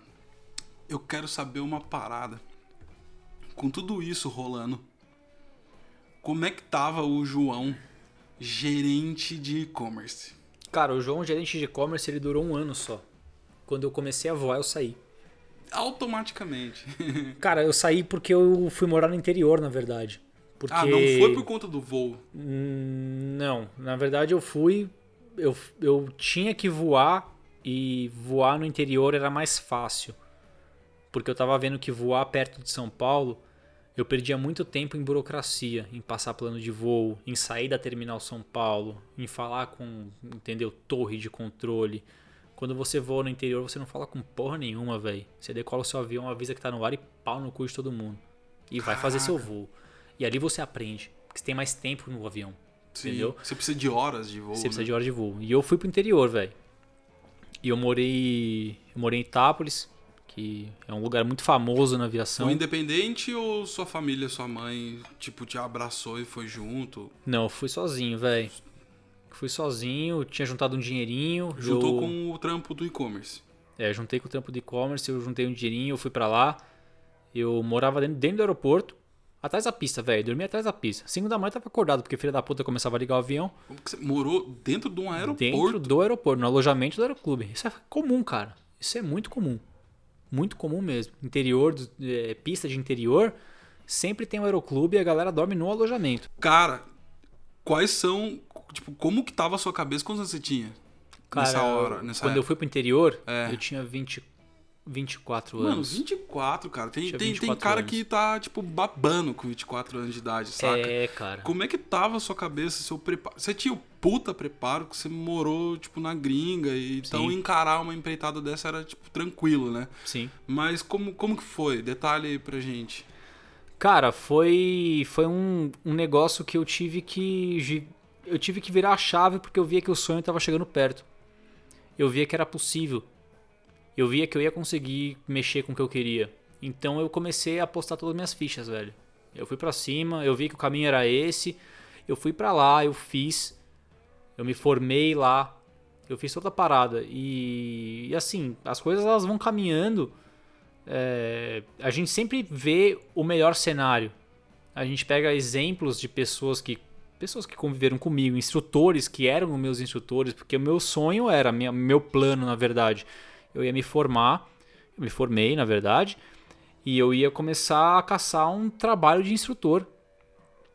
S1: eu quero saber uma parada. Com tudo isso rolando, como é que tava o João, gerente de e-commerce?
S2: Cara, o João, gerente de e-commerce, ele durou um ano só. Quando eu comecei a voar, eu saí.
S1: Automaticamente.
S2: Cara, eu saí porque eu fui morar no interior, na verdade. Porque...
S1: Ah, não foi por conta do voo.
S2: Hum, Não, na verdade eu fui. Eu, eu tinha que voar e voar no interior era mais fácil. Porque eu tava vendo que voar perto de São Paulo, eu perdia muito tempo em burocracia, em passar plano de voo, em sair da terminal São Paulo, em falar com, entendeu, torre de controle. Quando você voa no interior, você não fala com porra nenhuma, velho. Você decola o seu avião, avisa que tá no ar e pau no cu de todo mundo. E vai fazer seu voo. E ali você aprende, porque você tem mais tempo no avião.
S1: Sim,
S2: Entendeu?
S1: Você precisa de horas de voo.
S2: Você precisa
S1: né?
S2: de hora de voo. E eu fui pro interior, velho. E eu morei. Eu morei em Itápolis, que é um lugar muito famoso na aviação.
S1: Foi independente ou sua família, sua mãe, tipo, te abraçou e foi junto?
S2: Não, eu fui sozinho, velho. Fui sozinho, tinha juntado um dinheirinho.
S1: Juntou
S2: eu...
S1: com o trampo do e-commerce.
S2: É, juntei com o trampo de e-commerce, eu juntei um dinheirinho, eu fui pra lá. Eu morava dentro, dentro do aeroporto, atrás da pista, velho. Dormia atrás da pista. Cinco da manhã tava acordado, porque filha da puta começava a ligar o avião.
S1: Como que você morou dentro de um aeroporto?
S2: Dentro do aeroporto, no alojamento do aeroclube. Isso é comum, cara. Isso é muito comum. Muito comum mesmo. Interior, é, pista de interior, sempre tem um aeroclube e a galera dorme no alojamento.
S1: Cara, quais são. Tipo, como que tava a sua cabeça? Quantos anos você tinha?
S2: Cara,
S1: nessa hora, nessa
S2: quando eu
S1: época?
S2: fui pro interior,
S1: É.
S2: eu tinha 20, 24
S1: Mano,
S2: anos.
S1: 24, cara. Tem,
S2: Tinha
S1: tem, tem
S2: 24
S1: cara
S2: anos.
S1: que tá, tipo, babando com 24 anos de idade, saca?
S2: É, cara.
S1: Como é que tava a sua cabeça, seu preparo? Você tinha o puta preparo que você morou, tipo, na gringa, e então
S2: Sim.
S1: encarar uma empreitada dessa era, tipo, tranquilo, né?
S2: Sim.
S1: Mas como, como que foi? Detalhe aí pra gente.
S2: Cara, foi foi um, um negócio que eu tive que eu tive que virar a chave porque eu via que o sonho estava chegando perto. Eu via que era possível. Eu via que eu ia conseguir mexer com o que eu queria. Então eu comecei a apostar todas as minhas fichas, velho. Eu fui pra cima, eu vi que o caminho era esse. Eu fui pra lá, eu fiz. Eu me formei lá. Eu fiz toda a parada. E, e assim, as coisas elas vão caminhando é, a gente sempre vê o melhor cenário. A gente pega exemplos de pessoas que pessoas que conviveram comigo, instrutores que eram meus instrutores, porque o meu sonho era, minha, meu plano, na verdade, eu ia me formar, eu me formei, na verdade, e eu ia começar a caçar um trabalho de instrutor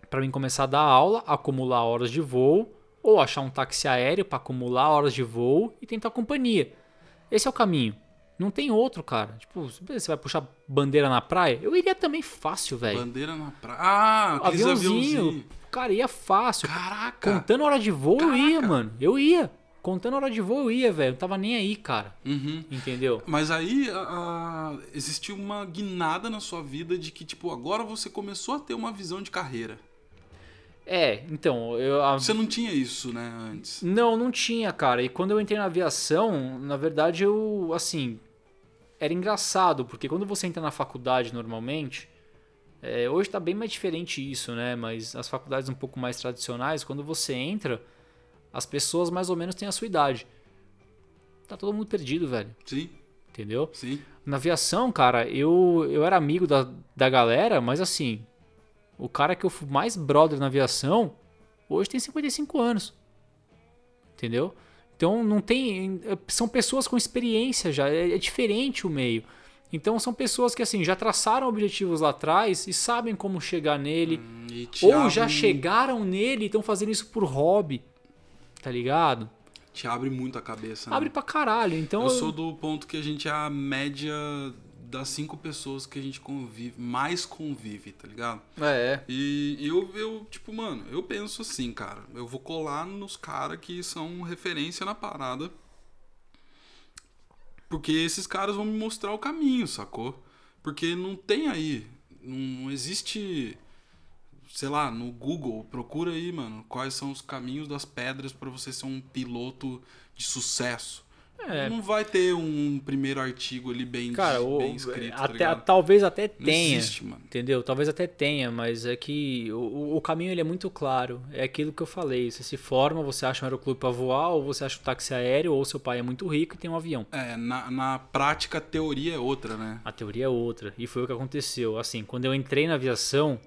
S2: para mim começar a dar aula, acumular horas de voo, ou achar um táxi aéreo para acumular horas de voo e tentar companhia. Esse é o caminho. Não tem outro, cara. Tipo, você vai puxar bandeira na praia? Eu iria também fácil, velho.
S1: Bandeira na praia. Ah,
S2: Aviãozinho,
S1: aviãozinhos.
S2: cara, ia fácil.
S1: Caraca.
S2: Contando hora de voo, eu ia,
S1: Caraca.
S2: mano. Eu ia. Contando hora de voo, eu ia, velho. Não tava nem aí, cara.
S1: Uhum.
S2: Entendeu?
S1: Mas aí existiu uma guinada na sua vida de que, tipo, agora você começou a ter uma visão de carreira.
S2: É, então, eu. a-
S1: Você não tinha isso, né, antes.
S2: Não, não tinha, cara. E quando eu entrei na aviação, na verdade eu, assim, era engraçado, porque quando você entra na faculdade normalmente, é, hoje tá bem mais diferente isso, né? Mas as faculdades um pouco mais tradicionais, quando você entra, as pessoas mais ou menos têm a sua idade. Tá todo mundo perdido, velho.
S1: Sim,
S2: Entendeu?
S1: sim.
S2: Na aviação, cara, eu, eu era amigo da, da galera, mas assim, o cara que eu fui mais brother na aviação, hoje tem 55 anos. Entendeu? Então não tem. São pessoas com experiência já, é, é diferente o meio. Então são pessoas que assim já traçaram objetivos lá atrás e sabem como chegar nele.
S1: Hum,
S2: ou já chegaram nele e estão fazendo isso por hobby. Tá ligado?
S1: Te abre muito a cabeça. Né?
S2: Abre pra caralho. Então
S1: Eu sou do ponto que a gente é a média das cinco pessoas que a gente convive, mais convive, tá ligado?
S2: É,
S1: E eu, eu, tipo, mano, eu penso assim, cara. Eu vou colar nos caras que são referência na parada. Porque esses caras vão me mostrar o caminho, sacou? Porque não tem aí. Não existe. sei lá, no Google, procura aí, mano, quais são os caminhos das pedras pra você ser um piloto de sucesso.
S2: É,
S1: Não vai ter um primeiro artigo ali bem,
S2: cara, o-
S1: bem escrito, tá
S2: até,
S1: ligado?
S2: talvez até tenha.
S1: existe.
S2: Entendeu? Talvez até tenha, mas é que o, o caminho ele é muito claro. É aquilo que eu falei. Você se forma, você acha um aeroclube pra voar, ou você acha um táxi aéreo, ou seu pai é muito rico e tem um avião.
S1: É, na, na prática a teoria é outra, né?
S2: A teoria é outra. E foi o que aconteceu. Assim, quando eu entrei na aviação,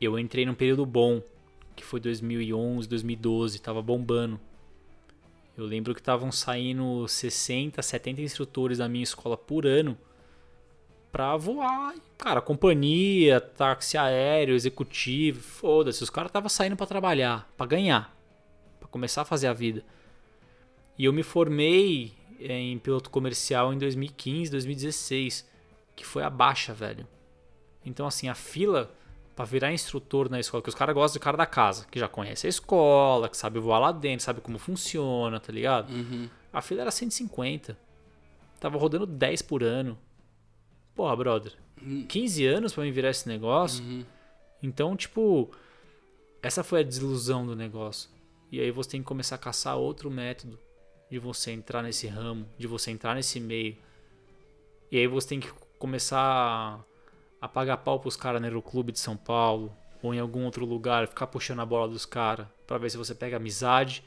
S2: eu entrei num período bom, que foi 2011, 2012, tava bombando. Eu lembro que estavam saindo 60, 70 instrutores da minha escola por ano pra voar. Cara, companhia, táxi aéreo, executivo, foda-se. Os caras estavam saindo pra trabalhar, pra ganhar, pra começar a fazer a vida. E eu me formei eh, em piloto comercial em 2015, 2016, que foi a baixa, velho. Então, assim, a fila pra virar instrutor na escola, que os caras gostam de cara da casa, que já conhece a escola, que sabe voar lá dentro, sabe como funciona, tá ligado?
S1: Uhum.
S2: A fila era 150. Tava rodando 10 por ano. Porra, brother. 15 anos pra me virar esse negócio.
S1: Uhum.
S2: Então, tipo, essa foi a desilusão do negócio. E aí você tem que começar a caçar outro método de você entrar nesse ramo, de você entrar nesse meio. E aí você tem que começar a pagar pau pros caras no Aeroclube de São Paulo ou em algum outro lugar, ficar puxando a bola dos caras pra ver se você pega amizade.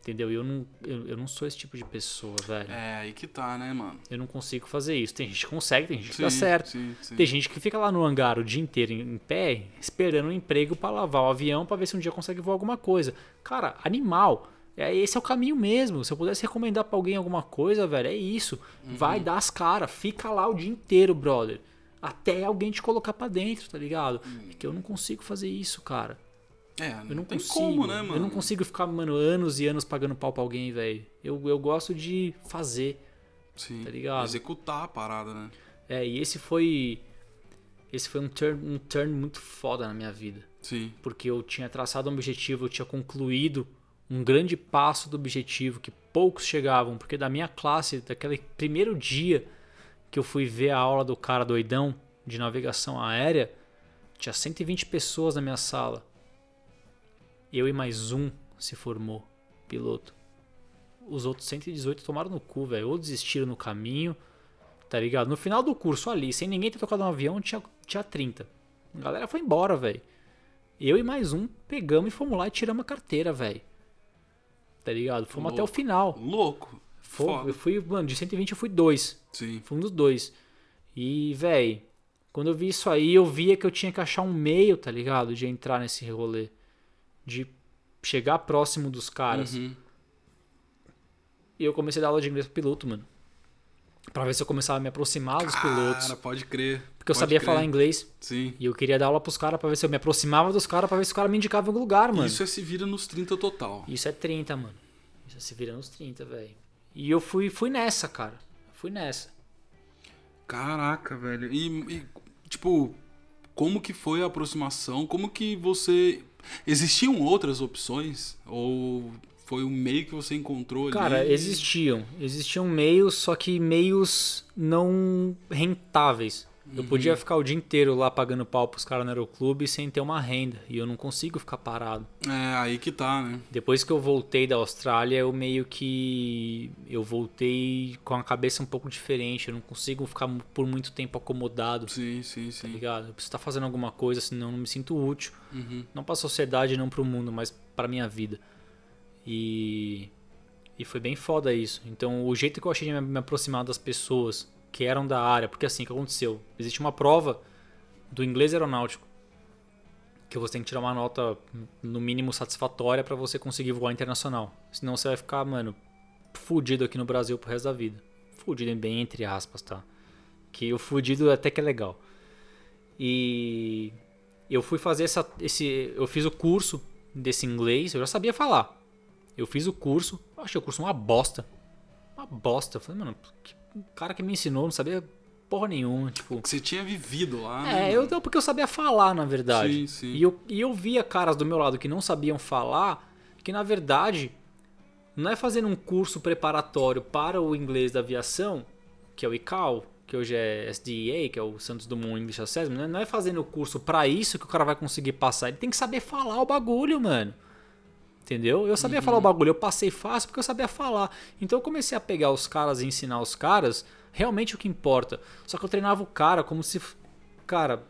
S2: Entendeu? Eu não, eu, eu não sou esse tipo de pessoa, velho.
S1: É aí que tá, né, mano?
S2: Eu não consigo fazer isso. Tem gente que consegue, tem gente que
S1: Sim,
S2: dá certo.
S1: Sim, sim.
S2: Tem gente que fica lá no hangar o dia inteiro em em pé, esperando um emprego pra lavar o avião pra ver se um dia consegue voar alguma coisa. Cara, animal. É, esse é o caminho mesmo. Se eu pudesse recomendar pra alguém alguma coisa, velho, é isso. Vai dar as caras, fica lá o dia inteiro, brother. Até alguém te colocar pra dentro, tá ligado? É que eu não consigo fazer isso, cara.
S1: É, não,
S2: Eu não
S1: tem
S2: consigo.
S1: como, né, mano?
S2: Eu não consigo ficar, mano, anos e anos pagando pau pra alguém, velho. Eu, eu gosto de fazer.
S1: Sim.
S2: tá ligado?
S1: Executar a parada, né?
S2: É, e esse foi. Esse foi um turn, um turn muito foda na minha vida.
S1: Sim.
S2: porque eu tinha traçado um objetivo, eu tinha concluído um grande passo do objetivo que poucos chegavam, porque da minha classe, daquele primeiro dia que eu fui ver a aula do cara doidão de navegação aérea, tinha 120 pessoas na minha sala. Eu e mais um se formou piloto. Os outros 118 tomaram no cu, velho, ou desistiram no caminho, tá ligado? No final do curso ali, sem ninguém ter tocado um avião, tinha, tinha 30. A galera foi embora, velho. Eu e mais um pegamos e fomos lá e tiramos a carteira, velho. Tá ligado? Fomos até o
S1: Louco.
S2: final.
S1: Louco.
S2: Fomos-
S1: Foda.
S2: eu fui, mano, de 120 eu fui dois.
S1: Sim.
S2: Fui um dos dois. E, velho, quando eu vi isso aí, eu via que eu tinha que achar um meio, tá ligado? De entrar nesse rolê. De chegar próximo dos caras.
S1: Uhum.
S2: E eu comecei a dar aula de inglês pro piloto, mano. Pra ver se eu começava a me aproximar dos pilotos.
S1: Cara, pode crer.
S2: Porque eu sabia
S1: crer.
S2: falar inglês.
S1: Sim.
S2: E eu queria dar aula pros caras pra ver se eu me aproximava dos caras, pra ver se o cara me indicava em algum lugar, mano.
S1: Isso é se vira nos 30 total.
S2: Isso é 30, mano. Isso é se vira nos 30, velho. E eu fui, fui nessa, cara. Fui nessa.
S1: Caraca, velho. E, e, tipo, como que foi a aproximação? Como que você. Existiam outras opções? Ou foi o meio que você encontrou ali?
S2: Cara, existiam. Existiam meios, só que meios não rentáveis. Eu podia ficar o dia inteiro lá pagando pau pros caras no aeroclube sem ter uma renda. E eu não consigo ficar parado.
S1: É, aí que tá, né?
S2: Depois que eu voltei da Austrália, eu meio que. Eu voltei com a cabeça um pouco diferente. Eu não consigo ficar por muito tempo acomodado.
S1: Sim, sim,
S2: Tá
S1: sim.
S2: ligado? Eu preciso estar fazendo alguma coisa, senão eu não me sinto útil.
S1: Uhum.
S2: Não pra sociedade, não pro mundo, mas pra minha vida. E. E foi bem foda isso. Então, o jeito que eu achei de me aproximar das pessoas que eram da área, porque assim, que aconteceu? Existe uma prova do inglês aeronáutico que você tem que tirar uma nota no mínimo satisfatória pra você conseguir voar internacional. Senão você vai ficar, mano, fudido aqui no Brasil pro resto da vida. Fudido bem entre aspas, tá? Que o fudido até que é legal. E eu fui fazer essa, esse, eu fiz o curso desse inglês, eu já sabia falar. Eu fiz o curso, achei o curso uma bosta. Uma bosta. Eu falei, mano, que, o cara que me ensinou não sabia porra nenhuma, tipo.
S1: Que você tinha vivido lá, né?
S2: É, eu,
S1: mano?
S2: não, porque eu sabia falar, na verdade.
S1: Sim, sim.
S2: E eu, e eu via caras do meu lado que não sabiam falar, que na verdade não é fazendo um curso preparatório para o inglês da aviação, que é o ICAO, que hoje é SDA, que é o Santos Dumont English Assessment, não é fazendo o curso pra isso que o cara vai conseguir passar. Ele tem que saber falar o bagulho, mano. Entendeu? Eu sabia falar o bagulho, eu passei fácil porque eu sabia falar. Então eu comecei a pegar os caras e ensinar os caras realmente o que importa. Só que eu treinava o cara como se. Cara,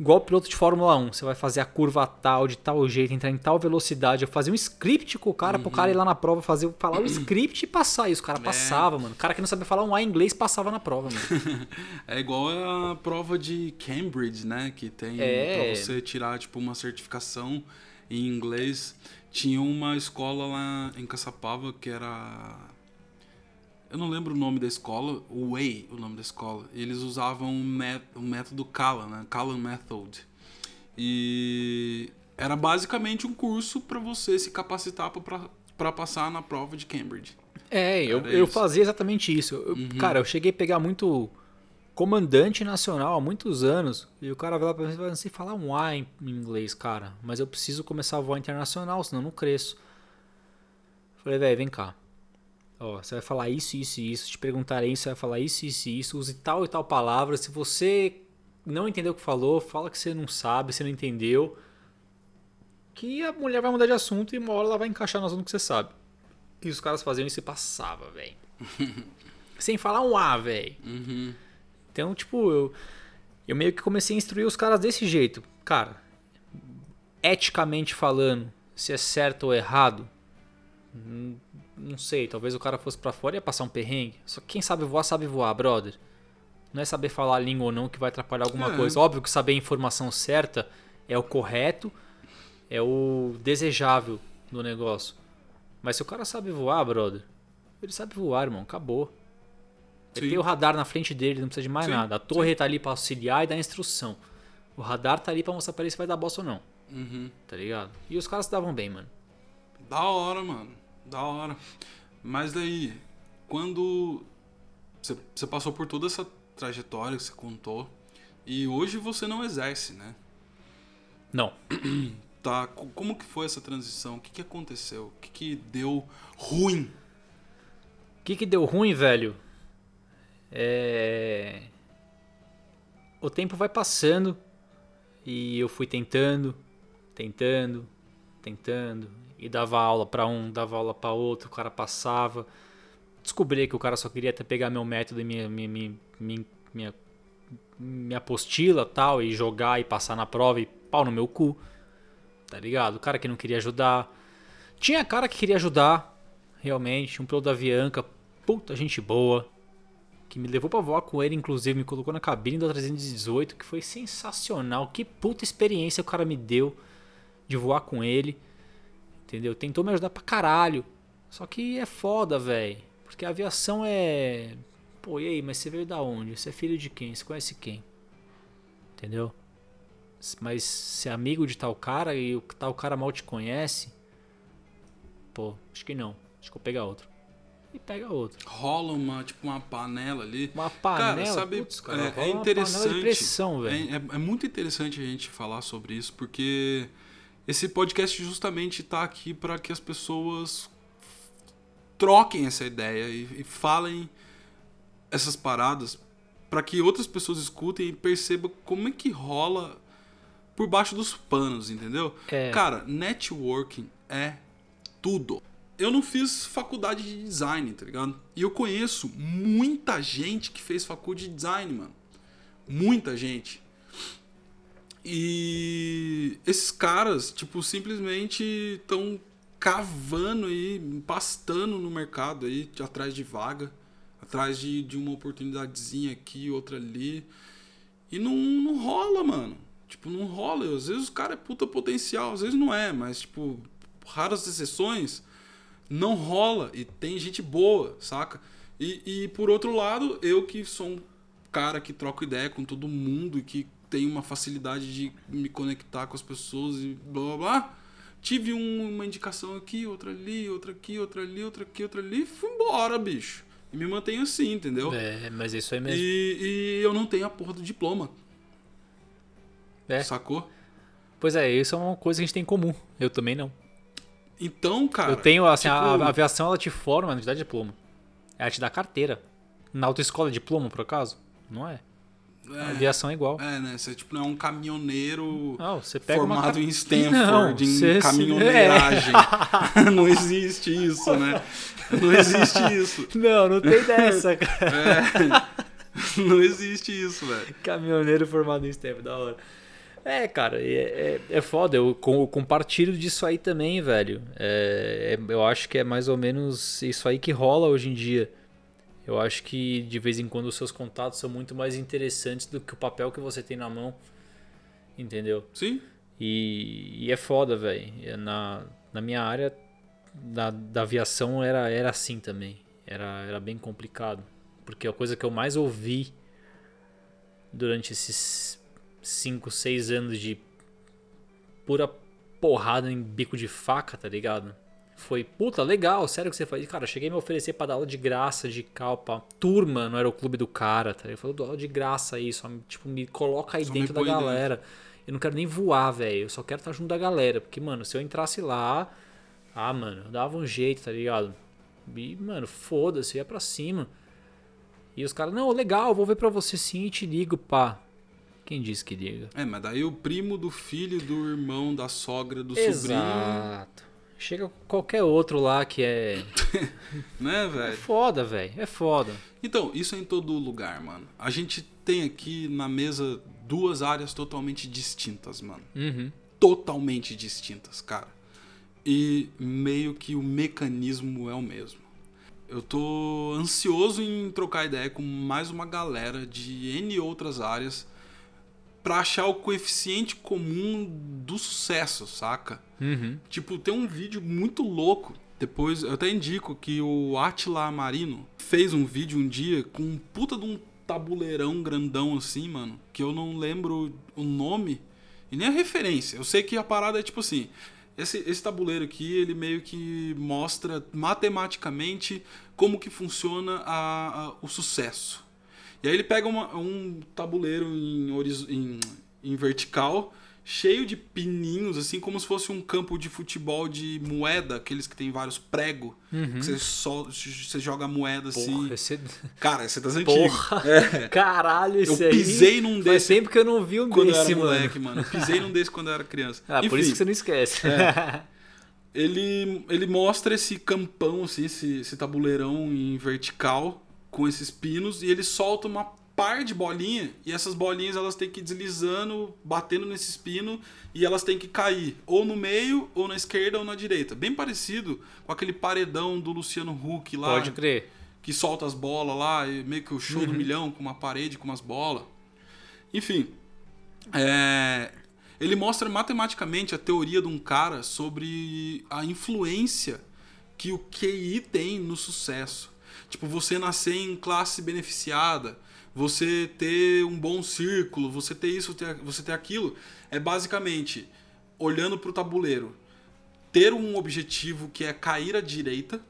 S2: igual piloto de Fórmula 1. Você vai fazer a curva tal, de tal jeito, entrar em tal velocidade. Eu fazia um script com o cara pro cara ir lá na prova, fazer, falar o script e passar. E os caras passavam, mano. O cara que não sabia falar um A em inglês passava na prova, mano.
S1: É igual a prova de Cambridge, né? Que tem
S2: É.
S1: pra você tirar, tipo, uma certificação em inglês. Tinha uma escola lá em Caçapava que era. Eu não lembro o nome da escola, o Way, o nome da escola. Eles usavam o, mé- o método Callan, né? Callan Method. E era basicamente um curso para você se capacitar para passar na prova de Cambridge.
S2: É, eu, eu fazia exatamente isso. Eu- Cara, eu cheguei a pegar muito comandante nacional há muitos anos. E o cara vai lá pra mim e fala, não sei falar um A em inglês, cara. Mas eu preciso começar a voar internacional, senão eu não cresço. Falei, velho, vem cá. Ó, você vai falar isso, isso e isso. Te perguntarei, você vai falar isso, isso e isso. Use tal e tal palavra. Se você não entendeu o que falou, fala que você não sabe, você não entendeu. Que a mulher vai mudar de assunto e uma hora ela vai encaixar no assunto que você sabe. E os caras faziam isso e passava, velho. Sem falar um A, velho.
S1: Uhum.
S2: Então, tipo, eu, eu meio que comecei a instruir os caras desse jeito. Cara, eticamente falando, se é certo ou errado, hum, não sei. Talvez o cara fosse pra fora e ia passar um perrengue. Só que quem sabe voar, sabe voar, brother. Não é saber falar a língua ou não que vai atrapalhar alguma
S1: É.
S2: coisa. Óbvio que saber a informação certa é o correto, é o desejável do negócio. Mas se o cara sabe voar, brother, ele sabe voar, irmão. Acabou. Ele
S1: Sim.
S2: tem o radar na frente dele, não precisa de mais
S1: Sim,
S2: nada. A torre tá ali pra auxiliar e dar instrução. O radar tá ali pra mostrar pra ele se vai dar bosta ou não.
S1: Uhum.
S2: Tá ligado? E os caras se davam bem, mano.
S1: Da hora, mano. Da hora. Mas daí, quando você passou por toda essa trajetória que você contou, e hoje você não exerce, né?
S2: Não.
S1: Tá, co- como que foi essa transição? O que, que aconteceu? O que, que deu ruim?
S2: O que, que deu ruim, velho? É. O tempo vai passando e eu fui tentando, tentando, tentando. E dava aula pra um, dava aula pra outro, o cara passava. Descobri que o cara só queria até pegar meu método e minha, minha, minha, minha, minha, minha apostila tal, e jogar e passar na prova e pau no meu cu. Tá ligado? O cara que não queria ajudar. Tinha cara que queria ajudar, realmente. Um piloto da Avianca, puta gente boa. Que me levou pra voar com ele, inclusive, me colocou na cabine da 318, que foi sensacional. Que puta experiência o cara me deu de voar com ele. Entendeu? Tentou me ajudar pra caralho. Só que é foda, velho. Porque a aviação é. Pô, e aí, mas você veio da onde? Você é filho de quem? Você conhece quem? Entendeu? Mas se é amigo de tal cara e o tal cara mal te conhece. Pô, acho que não. Acho que eu vou pegar outro. E pega outro.
S1: Rola uma, tipo, uma panela ali.
S2: Uma panela.
S1: Cara, sabe,
S2: putz, cara,
S1: é, é interessante.
S2: pressão,
S1: é,
S2: velho.
S1: é- é muito interessante a gente falar sobre isso, porque esse podcast justamente tá aqui para que as pessoas troquem essa ideia e, e falem essas paradas para que outras pessoas escutem e percebam como é que rola por baixo dos panos, entendeu?
S2: É.
S1: Cara, networking é tudo. Eu não fiz faculdade de design, tá ligado? E eu conheço muita gente que fez faculdade de design, mano. Muita gente. E esses caras, tipo, simplesmente estão cavando aí, pastando no mercado aí, atrás de vaga, atrás de, de uma oportunidadezinha aqui, outra ali. E não, não rola, mano. Tipo, não rola. Às vezes o cara é puta potencial, às vezes não é, mas, tipo, raras exceções, não rola. E tem gente boa, saca? E, e por outro lado, eu que sou um cara que troca ideia com todo mundo e que tem uma facilidade de me conectar com as pessoas e blá blá blá. Tive um- uma indicação aqui, outra ali, outra aqui, outra ali, outra aqui, outra ali, e fui embora, bicho. E me mantenho assim, entendeu?
S2: É, mas é isso aí mesmo.
S1: E, e eu não tenho a porra do diploma,
S2: É.
S1: sacou?
S2: Pois é, isso é uma coisa que a gente tem em comum. Eu também não.
S1: Então, cara.
S2: eu tenho, assim, a-
S1: tipo,
S2: a, aviação ela te forma, não te dá diploma. Ela te dá carteira. Na autoescola é diploma, por acaso? Não é. A
S1: É,
S2: aviação é igual.
S1: é, né? Você tipo, não é um caminhoneiro
S2: Não, você pega uma
S1: formado
S2: ca-
S1: em Stanford,
S2: Não,
S1: em
S2: você se- é.
S1: caminhoneiragem. não existe isso, né? Não existe isso.
S2: Não, não tem dessa, cara.
S1: É. Não existe isso, velho.
S2: Caminhoneiro formado em STEM, da hora. É, cara, é, é, é foda. Eu com- compartilho disso aí também, velho. É, é- eu acho que é mais ou menos isso aí que rola hoje em dia. Eu acho que de vez em quando os seus contatos são muito mais interessantes do que o papel que você tem na mão. Entendeu?
S1: Sim.
S2: E, e é foda, velho. Na, na minha área da, da aviação era, era assim também. Era, era bem complicado. Porque a coisa que eu mais ouvi durante esses 5, 6 anos de pura porrada em bico de faca, tá ligado? Foi, puta, legal, sério que você faz. Cara, cheguei a me oferecer pra dar aula de graça de cal pra turma no aeroclube do cara, tá ligado? Falou, dou aula de graça aí, só me- tipo, me coloca aí
S1: Só
S2: dentro da
S1: põe dentro.
S2: galera. Eu não quero nem voar, velho. Eu só quero estar junto da galera. Porque, mano, se eu entrasse lá, ah, mano, eu dava um jeito, tá ligado? E, mano, foda-se, ia pra cima. E os caras, não, legal, vou ver pra você sim e te ligo, pá. Quem disse que liga?
S1: É, mas daí o primo do filho, do irmão, da sogra, do sobrinho.
S2: Exato. Chega qualquer outro lá que é.
S1: Né,
S2: É
S1: velho?
S2: foda, velho. É foda.
S1: Então, isso é em todo lugar, mano. A gente tem aqui na mesa duas áreas totalmente distintas, mano.
S2: Uhum.
S1: Totalmente distintas, cara. E meio que o mecanismo é o mesmo. Eu tô ansioso em trocar ideia com mais uma galera de N outras áreas pra achar o coeficiente comum do sucesso, saca?
S2: Uhum.
S1: Tipo, tem um vídeo muito louco. Depois, eu até indico que o Atila Marino fez um vídeo um dia com um puta de um tabuleirão grandão assim, mano. Que eu não lembro o nome e nem a referência. Eu sei que a parada é tipo assim. Esse, esse tabuleiro aqui, ele meio que mostra matematicamente como que funciona a- a- o sucesso. E aí ele pega uma- um tabuleiro em, em- em vertical, cheio de pininhos, assim como se fosse um campo de futebol de moeda, aqueles que tem vários pregos, que você, só, você joga moeda assim.
S2: Porra, esse...
S1: Cara, esse é das antigas.
S2: Porra.
S1: É.
S2: Caralho,
S1: Eu
S2: esse aí.
S1: pisei num
S2: Faz
S1: desse
S2: tempo que eu não vi um
S1: quando eu
S2: desse,
S1: era
S2: mano.
S1: moleque, mano. Eu pisei num desse quando eu era criança.
S2: Ah, por
S1: Enfim,
S2: isso que você não esquece.
S1: ele, ele mostra esse campão, assim, esse, esse tabuleirão em vertical com esses pinos e ele solta uma par de bolinha e essas bolinhas elas têm que ir deslizando, batendo nesses pinos e elas têm que cair ou no meio, ou na esquerda ou na direita. Bem parecido com aquele paredão do Luciano Huck lá,
S2: Pode crer.
S1: que solta as bolas lá, meio que o show do milhão com uma parede com umas bolas. Enfim, é, ele mostra matematicamente a teoria de um cara sobre a influência que o QI tem no sucesso. Tipo, você nascer em classe beneficiada, você ter um bom círculo, você ter isso, você ter aquilo, é basicamente olhando para o tabuleiro, ter um objetivo que é cair à direita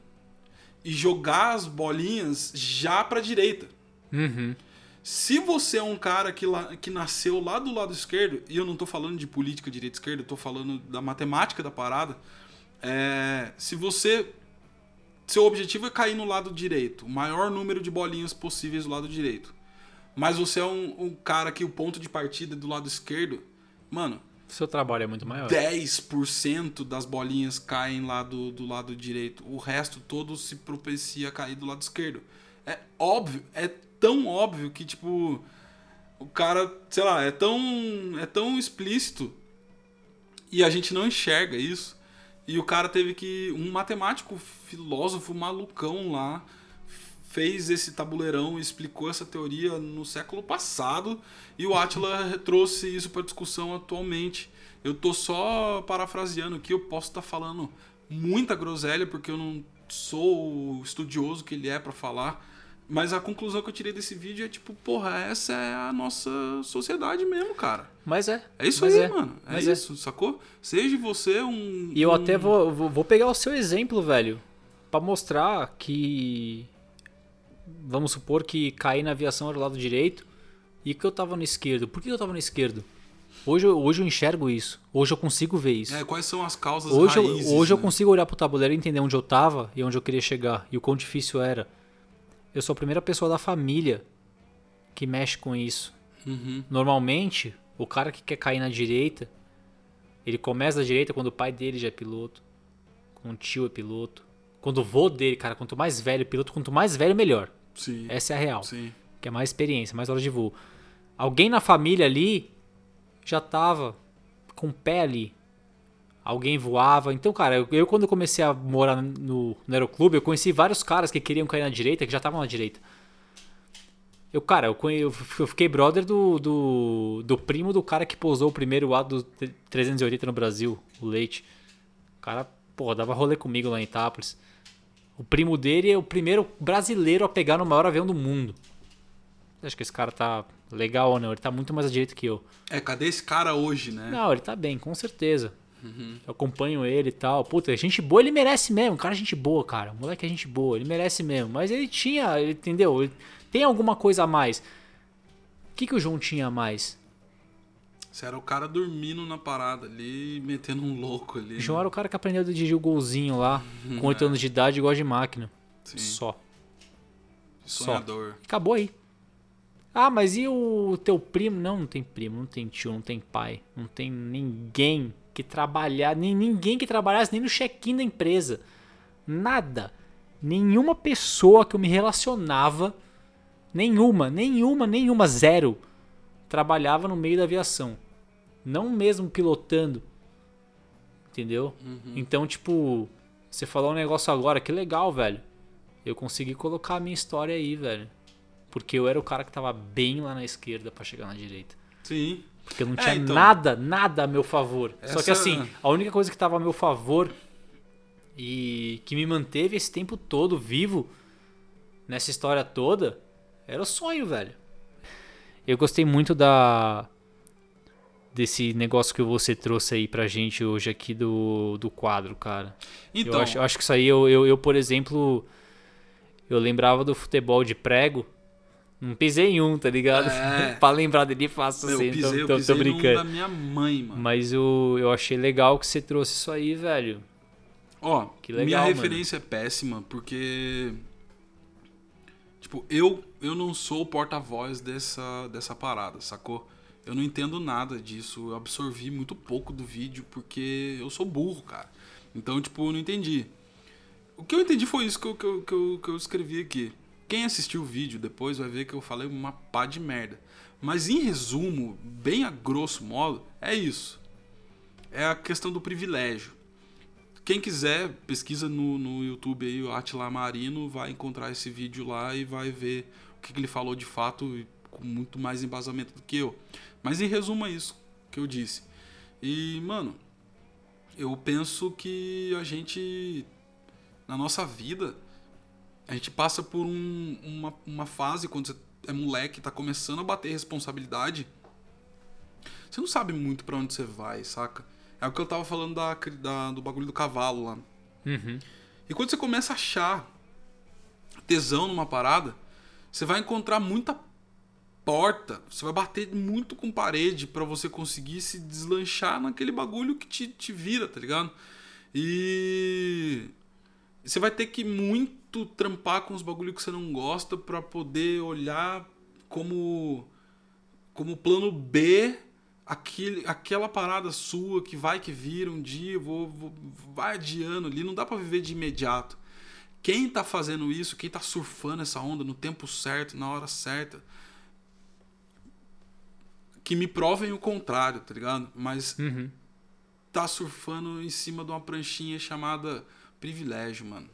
S1: e jogar as bolinhas já para a direita.
S2: Uhum.
S1: Se você é um cara que, lá, que nasceu lá do lado esquerdo, e eu não tô falando de política direita esquerda, eu tô falando da matemática da parada, é, se você. Seu objetivo é cair no lado direito, o maior número de bolinhas possíveis do lado direito. Mas você é um, um cara que o ponto de partida é do lado esquerdo, mano,
S2: Seu trabalho é muito maior.
S1: 10% das bolinhas caem lá do, do lado direito. O resto todo se propicia a cair do lado esquerdo. É óbvio, é tão óbvio que, tipo, o cara, sei lá, é tão, é tão explícito e a gente não enxerga isso. E o cara teve que. Um matemático, filósofo malucão lá fez esse tabuleirão explicou essa teoria no século passado e o Atila trouxe isso para discussão atualmente. Eu tô só parafraseando aqui, eu posso estar falando muita groselha porque eu não sou o estudioso que ele é para falar, mas a conclusão que eu tirei desse vídeo é tipo, porra, essa é a nossa sociedade mesmo, cara.
S2: Mas é.
S1: É isso aí,
S2: é.
S1: mano. É
S2: Mas é.
S1: isso, sacou? Seja você um
S2: E eu
S1: um-
S2: até vou, vou pegar o seu exemplo, velho, Pra mostrar que vamos supor que cair na aviação era do lado direito e que eu tava no esquerdo. Por que eu tava no esquerdo? Hoje, eu- hoje eu enxergo isso. Hoje eu consigo ver isso.
S1: É, quais são as causas
S2: Hoje, eu,
S1: raízes,
S2: hoje eu
S1: né?
S2: consigo olhar pro tabuleiro e entender onde eu tava e onde eu queria chegar e o quão difícil era. Eu sou a primeira pessoa da família que mexe com isso.
S1: Uhum.
S2: Normalmente, o cara que quer cair na direita, ele começa da direita quando o pai dele já é piloto, quando o tio é piloto, quando o vô dele, cara, quanto mais velho o piloto, quanto mais velho, melhor.
S1: Sim.
S2: Essa é a real.
S1: Sim.
S2: Que é mais experiência, mais hora de voo. Alguém na família ali já tava com o pé ali. Alguém voava. Então, cara, eu, eu quando comecei a morar no, no aeroclube, eu conheci vários caras que queriam cair na direita, que já estavam na direita. Eu, cara, eu, eu eu fiquei brother do, do, do primo do cara que pousou o primeiro A do 380 no Brasil, o Leite. O cara, porra, dava rolê comigo lá em Itápolis. O primo dele é o primeiro brasileiro a pegar no maior avião do mundo. Acho que esse cara tá legal ou não? Ele tá muito mais à direita que eu.
S1: É, cadê esse cara hoje, né?
S2: Não, ele tá bem, com certeza. Eu acompanho ele e tal. Puta, gente boa, ele merece mesmo. Cara, é gente boa, cara. O moleque é gente boa, ele merece mesmo. Mas ele tinha, ele, entendeu? Ele tem alguma coisa a mais. O que, que o João tinha a mais?
S1: Você era o cara dormindo na parada ali, metendo um louco ali.
S2: O João era o cara que aprendeu a dirigir o golzinho lá, com 8 anos de idade, igual de máquina.
S1: Sim.
S2: Só.
S1: Sonhador.
S2: Acabou aí. Ah, mas e o teu primo? Não, não tem primo, não tem tio, não tem pai, não tem ninguém que trabalhar, nem ninguém que trabalhasse nem no check-in da empresa. Nada. Nenhuma pessoa que eu me relacionava, nenhuma, nenhuma, nenhuma, zero, trabalhava no meio da aviação. Não mesmo pilotando. Entendeu? Então, tipo, você falou um negócio agora, que legal, velho. Eu consegui colocar a minha história aí, velho. Porque eu era o cara que tava bem lá na esquerda pra chegar na direita.
S1: Sim.
S2: Porque eu não
S1: É,
S2: tinha
S1: então-
S2: nada, nada a meu favor. Só que
S1: Essa-
S2: assim, a única coisa que tava a meu favor e que me manteve esse tempo todo vivo nessa história toda era o sonho, velho. Eu gostei muito da desse negócio que você trouxe aí pra gente hoje aqui do, do quadro, cara.
S1: Então,
S2: Eu acho, eu acho que isso aí, eu, eu, eu, por exemplo, eu lembrava do futebol de prego. Não pisei em um, tá ligado?
S1: É.
S2: pra lembrar dele fácil
S1: eu
S2: assim,
S1: pisei,
S2: tô,
S1: eu
S2: tô, tô
S1: pisei num
S2: brincando.
S1: da minha mãe, mano.
S2: Mas eu, eu achei legal que você trouxe isso aí, velho.
S1: Ó,
S2: Que legal,
S1: minha
S2: mano.
S1: referência é péssima, porque. Tipo, eu, eu não sou o porta-voz dessa, dessa parada, sacou? Eu não entendo nada disso. Eu absorvi muito pouco do vídeo porque eu sou burro, cara. Então, tipo, eu não entendi. O que eu entendi foi isso que eu, que eu, que eu, que eu escrevi aqui. Quem assistiu o vídeo depois vai ver que eu falei uma pá de merda. Mas em resumo, bem a grosso modo, é isso. É a questão do privilégio. Quem quiser, pesquisa no, no YouTube aí, o Atila Marino, vai encontrar esse vídeo lá e vai ver o que, que ele falou de fato com muito mais embasamento do que eu. Mas em resumo é isso que eu disse. E, mano, eu penso que a gente, na nossa vida, a gente passa por um- uma, uma fase quando você é moleque, tá começando a bater responsabilidade. Você não sabe muito pra onde você vai, saca? É o que eu tava falando da, da- do bagulho do cavalo lá.
S2: Uhum.
S1: E quando você começa a achar tesão numa parada, você vai encontrar muita porta, você vai bater muito com parede pra você conseguir se deslanchar naquele bagulho que te, te vira, tá ligado? E você vai ter que muito trampar com os bagulhos que você não gosta pra poder olhar como como plano B aquele, aquela parada sua que vai que vira um dia, vou, vou- vai adiando ali, não dá pra viver de imediato. Quem tá fazendo isso, quem tá surfando essa onda no tempo certo, na hora certa, que me provem o contrário, tá ligado? Mas
S2: Uhum.
S1: tá surfando em cima de uma pranchinha chamada privilégio, mano.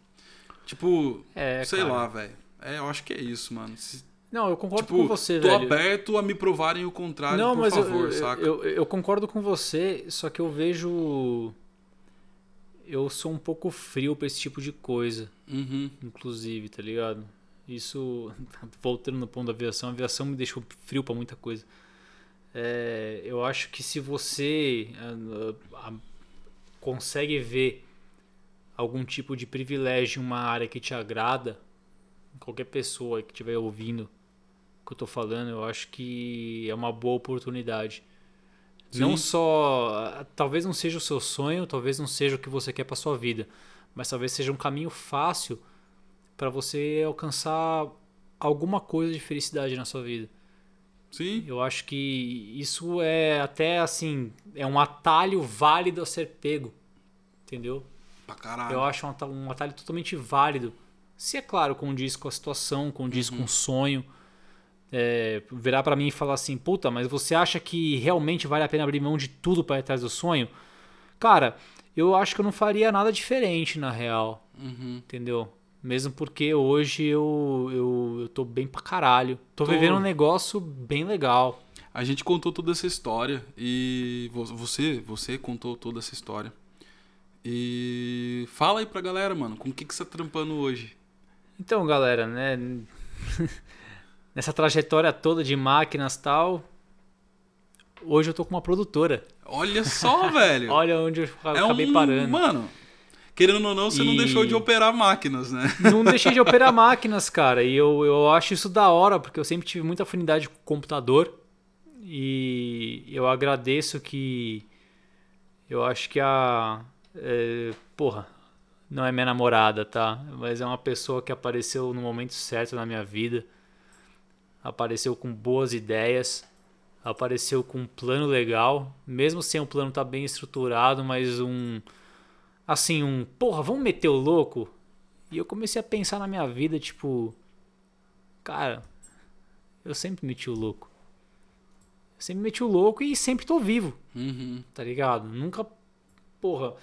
S1: Tipo,
S2: É,
S1: sei
S2: cara.
S1: lá, velho. É, eu acho que é isso, mano. Se-
S2: Não, eu concordo
S1: tipo,
S2: com você,
S1: tô
S2: velho.
S1: aberto a me provarem o contrário,
S2: Não,
S1: por
S2: mas eu-
S1: favor,
S2: eu,
S1: saca?
S2: eu, eu concordo com você, só que eu vejo. Eu sou um pouco frio pra esse tipo de coisa,
S1: Uhum.
S2: inclusive, tá ligado? Isso, voltando no ponto da aviação, a aviação me deixou frio pra muita coisa. É, eu acho que se você ah, ah, consegue ver algum tipo de privilégio em uma área que te agrada, qualquer pessoa que estiver ouvindo o que eu tô falando, eu acho que é uma boa oportunidade. Não
S1: Sim.
S2: só. ah, Talvez não seja o seu sonho, talvez não seja o que você quer pra sua vida, mas talvez seja um caminho fácil para você alcançar alguma coisa de felicidade na sua vida.
S1: Sim.
S2: Eu acho que isso é até assim, é um atalho válido a ser pego. Entendeu?
S1: Pra caralho.
S2: Eu acho um atalho, um atalho totalmente válido. Se é claro, condiz com a situação, condiz com o sonho. É, virar pra mim e falar assim, puta, mas você acha que realmente vale a pena abrir mão de tudo para ir atrás do sonho? Cara, eu acho que eu não faria nada diferente na real.
S1: Uhum.
S2: Entendeu? Mesmo porque hoje eu, eu, eu tô bem pra caralho. Tô,
S1: Tô.
S2: vivendo um negócio bem legal.
S1: A gente contou toda essa história e vo- você, você contou toda essa história. E fala aí pra galera, mano, com o que, que você tá trampando hoje?
S2: Então, galera, né? Nessa trajetória toda de máquinas e tal, hoje eu tô com uma produtora.
S1: Olha só, velho.
S2: Olha onde eu
S1: é
S2: acabei
S1: um,
S2: parando.
S1: Mano, querendo ou não, você não
S2: E-
S1: deixou de operar máquinas, né?
S2: Não deixei de operar máquinas, cara. E eu, eu acho isso da hora, porque eu sempre tive muita afinidade com o computador. E eu agradeço que. Eu acho que a. é, porra, não é minha namorada, tá? Mas é uma pessoa que apareceu no momento certo na minha vida. Apareceu com boas ideias. Apareceu com um plano legal. Mesmo sem o plano estar bem estruturado, mas um. Assim, um. Porra, vamos meter o louco? E eu comecei a pensar na minha vida, tipo. Cara, eu sempre meti o louco. Eu sempre meti o louco e sempre tô vivo,
S1: Uhum.
S2: tá ligado? Nunca. Porra.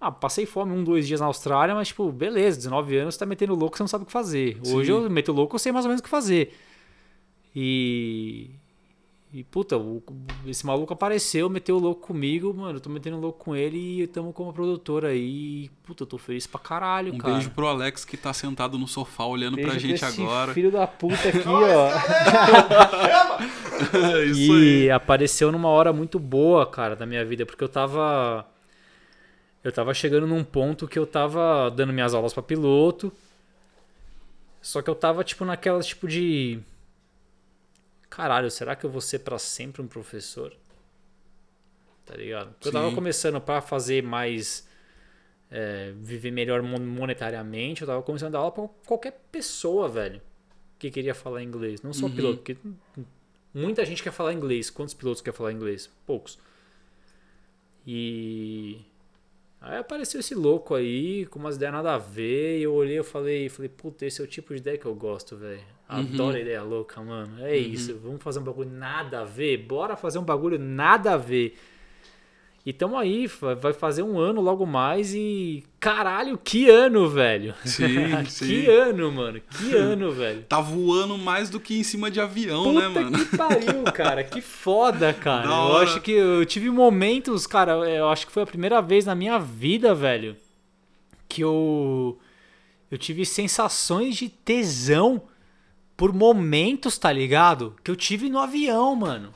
S2: Ah, passei fome um, dois dias na Austrália, mas, tipo, beleza, 19 anos, você tá metendo louco, você não sabe o que fazer. Hoje
S1: Sim.
S2: eu meto louco, eu sei mais ou menos o que fazer. E. E, puta, o- esse maluco apareceu, meteu o louco comigo, mano. Eu tô metendo louco com ele e tamo como produtora aí. E, puta, eu tô feliz pra caralho,
S1: Um
S2: cara.
S1: beijo pro Alex que tá sentado no sofá olhando pra
S2: Beijo
S1: gente
S2: esse
S1: agora.
S2: Filho da puta aqui, ó.
S1: É isso aí.
S2: E apareceu numa hora muito boa, cara, da minha vida, porque eu tava. Eu tava chegando num ponto que eu tava dando minhas aulas pra piloto. Só que eu tava, tipo, naquela, tipo, de. Caralho, será que eu vou ser pra sempre um professor? Tá ligado? Porque eu tava
S1: Sim.
S2: começando pra fazer mais. é, viver melhor mon- monetariamente. Eu tava começando a dar aula pra qualquer pessoa, velho. Que queria falar inglês. Não só
S1: Uhum.
S2: piloto, porque muita gente quer falar inglês. Quantos pilotos quer falar inglês? Poucos. E. Aí apareceu esse louco aí, com umas ideias nada a ver, e eu olhei e falei, falei, puta, esse é o tipo de ideia que eu gosto, velho. Adoro ideia louca, mano. É isso, vamos fazer um bagulho nada a ver, bora fazer um bagulho nada a ver. E tamo aí, vai fazer um ano logo mais e. Caralho, que ano, velho!
S1: Sim,
S2: que
S1: sim.
S2: ano, mano, que ano, velho.
S1: Tá voando mais do que em cima de avião, né,
S2: Puta
S1: mano?
S2: que pariu, cara. Que foda, cara.
S1: Da
S2: Eu
S1: hora.
S2: acho que eu tive momentos, cara. Eu acho que foi a primeira vez na minha vida, velho, que eu eu tive sensações de tesão por momentos, tá ligado? Que eu tive no avião, mano.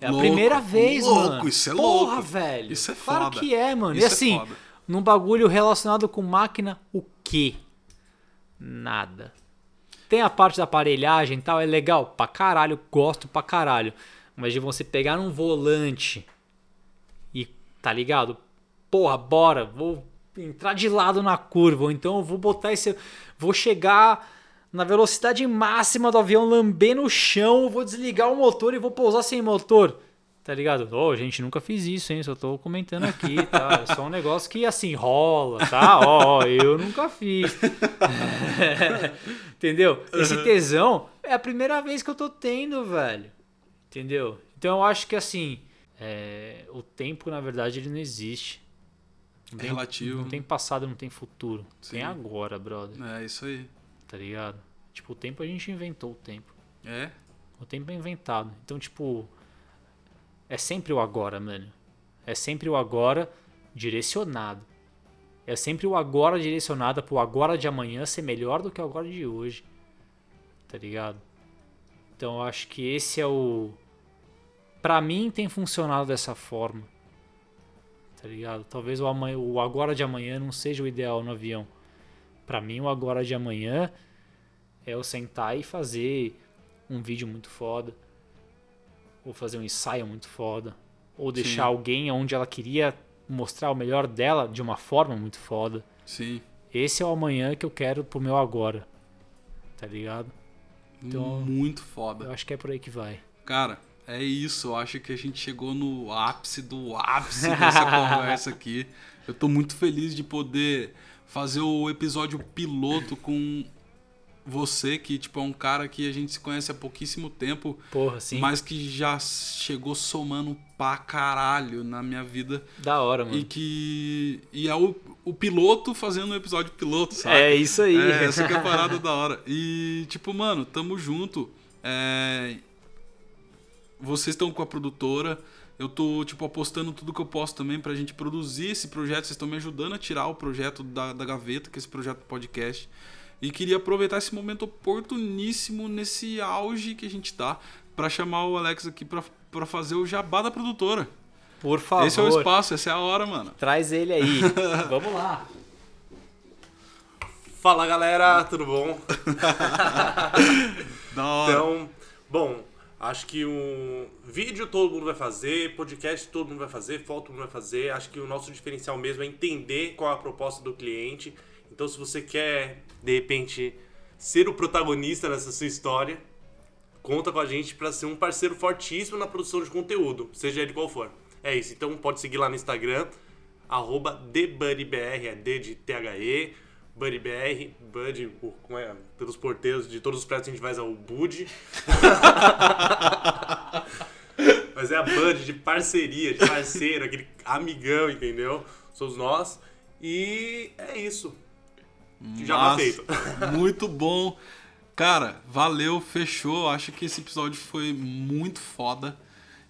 S2: É a
S1: Louco,
S2: primeira vez,
S1: louco,
S2: mano.
S1: isso é
S2: Porra,
S1: louco.
S2: velho.
S1: Isso é
S2: Claro
S1: foda.
S2: que é, mano.
S1: Isso
S2: e
S1: é
S2: assim,
S1: foda.
S2: num bagulho relacionado com máquina, o quê? Nada. Tem a parte da aparelhagem e tal, é legal pra caralho, gosto pra caralho. Mas de você pegar um volante e, tá ligado? Porra, bora, vou entrar de lado na curva, ou então eu vou botar esse. Vou chegar na velocidade máxima do avião, lamber no chão, vou desligar o motor e vou pousar sem motor. Tá ligado? Ô, gente, nunca fiz isso, hein? Só tô comentando aqui, tá? É só um negócio que assim rola, tá? Ó, ó, eu nunca fiz. Entendeu? Esse tesão é a primeira vez que eu tô tendo, velho. Entendeu? Então eu acho que assim, é, o tempo, na verdade, ele não existe. Não
S1: É
S2: tem-
S1: relativo.
S2: Não tem passado, não tem futuro. Tem
S1: Sim.
S2: agora, brother.
S1: É isso aí.
S2: Tá ligado? Tipo, o tempo a gente inventou o tempo.
S1: É?
S2: O tempo é inventado. Então, tipo, é sempre o agora, mano. É sempre o agora direcionado. É sempre o agora direcionado pro agora de amanhã ser melhor do que o agora de hoje. Tá ligado? Então, eu acho que esse é o. Pra mim, tem funcionado dessa forma. Tá ligado? Talvez o, amanhã, o agora de amanhã não seja o ideal no avião. Pra mim, o agora de amanhã é eu sentar e fazer um vídeo muito foda, ou fazer um ensaio muito foda, ou deixar
S1: Sim.
S2: alguém onde ela queria mostrar o melhor dela de uma forma muito foda.
S1: Sim.
S2: Esse é o amanhã que eu quero pro meu agora. Tá ligado? Então-
S1: Muito
S2: Eu
S1: foda.
S2: acho que é por aí que vai.
S1: Cara, é isso. Eu acho que a gente chegou no ápice do ápice dessa conversa aqui. Eu tô muito feliz de poder fazer o episódio piloto com você, que tipo, é um cara que a gente se conhece há pouquíssimo tempo,
S2: Porra, sim.
S1: mas que já chegou somando pra caralho na minha vida.
S2: Da hora, mano.
S1: E que. E é o, o piloto fazendo o episódio piloto, sabe?
S2: É isso aí.
S1: É, essa que é a parada da hora. E, tipo, mano, tamo junto. É, Vocês estão com a produtora. Eu tô, tipo, apostando tudo que eu posso também pra gente produzir esse projeto. Vocês estão me ajudando a tirar o projeto da, da gaveta, que é esse projeto podcast. E queria aproveitar esse momento oportuníssimo nesse auge que a gente tá pra chamar o Alex aqui pra, pra fazer o jabá da produtora.
S2: Por favor.
S1: Esse é o espaço, essa é a hora, mano.
S2: Traz ele aí. Vamos lá.
S3: Fala galera, tudo bom?
S1: Da hora.
S3: Então, bom, acho que um vídeo todo mundo vai fazer, podcast todo mundo vai fazer, foto todo mundo vai fazer. Acho que o nosso diferencial mesmo é entender qual é a proposta do cliente. Então, se você quer, de repente, ser o protagonista dessa sua história, conta com a gente para ser um parceiro fortíssimo na produção de conteúdo, seja ele qual for. É isso, então pode seguir lá no Instagram, arroba TheBuddyBR, é THE, BuddyBR, Buddy, como é, pelos porteiros de todos os prédios a gente vai usar o Bud. Mas é a Bud de parceria, de parceiro, aquele amigão, entendeu? Somos nós. E é isso. Já tá feito.
S1: Muito bom. Cara, valeu, fechou. Acho que esse episódio foi muito foda.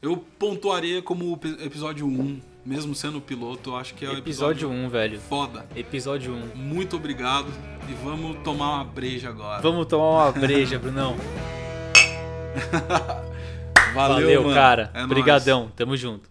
S1: Eu pontuaria como episódio 1, mesmo sendo piloto. Eu acho que é o
S2: Episódio
S1: episódio
S2: 1, velho.
S1: foda.
S2: Episódio 1.
S1: Muito obrigado. E vamos tomar uma breja agora.
S2: Vamos tomar uma breja, Brunão.
S1: Valeu,
S2: Valeu, cara.
S1: É.
S2: Obrigadão. Tamo junto.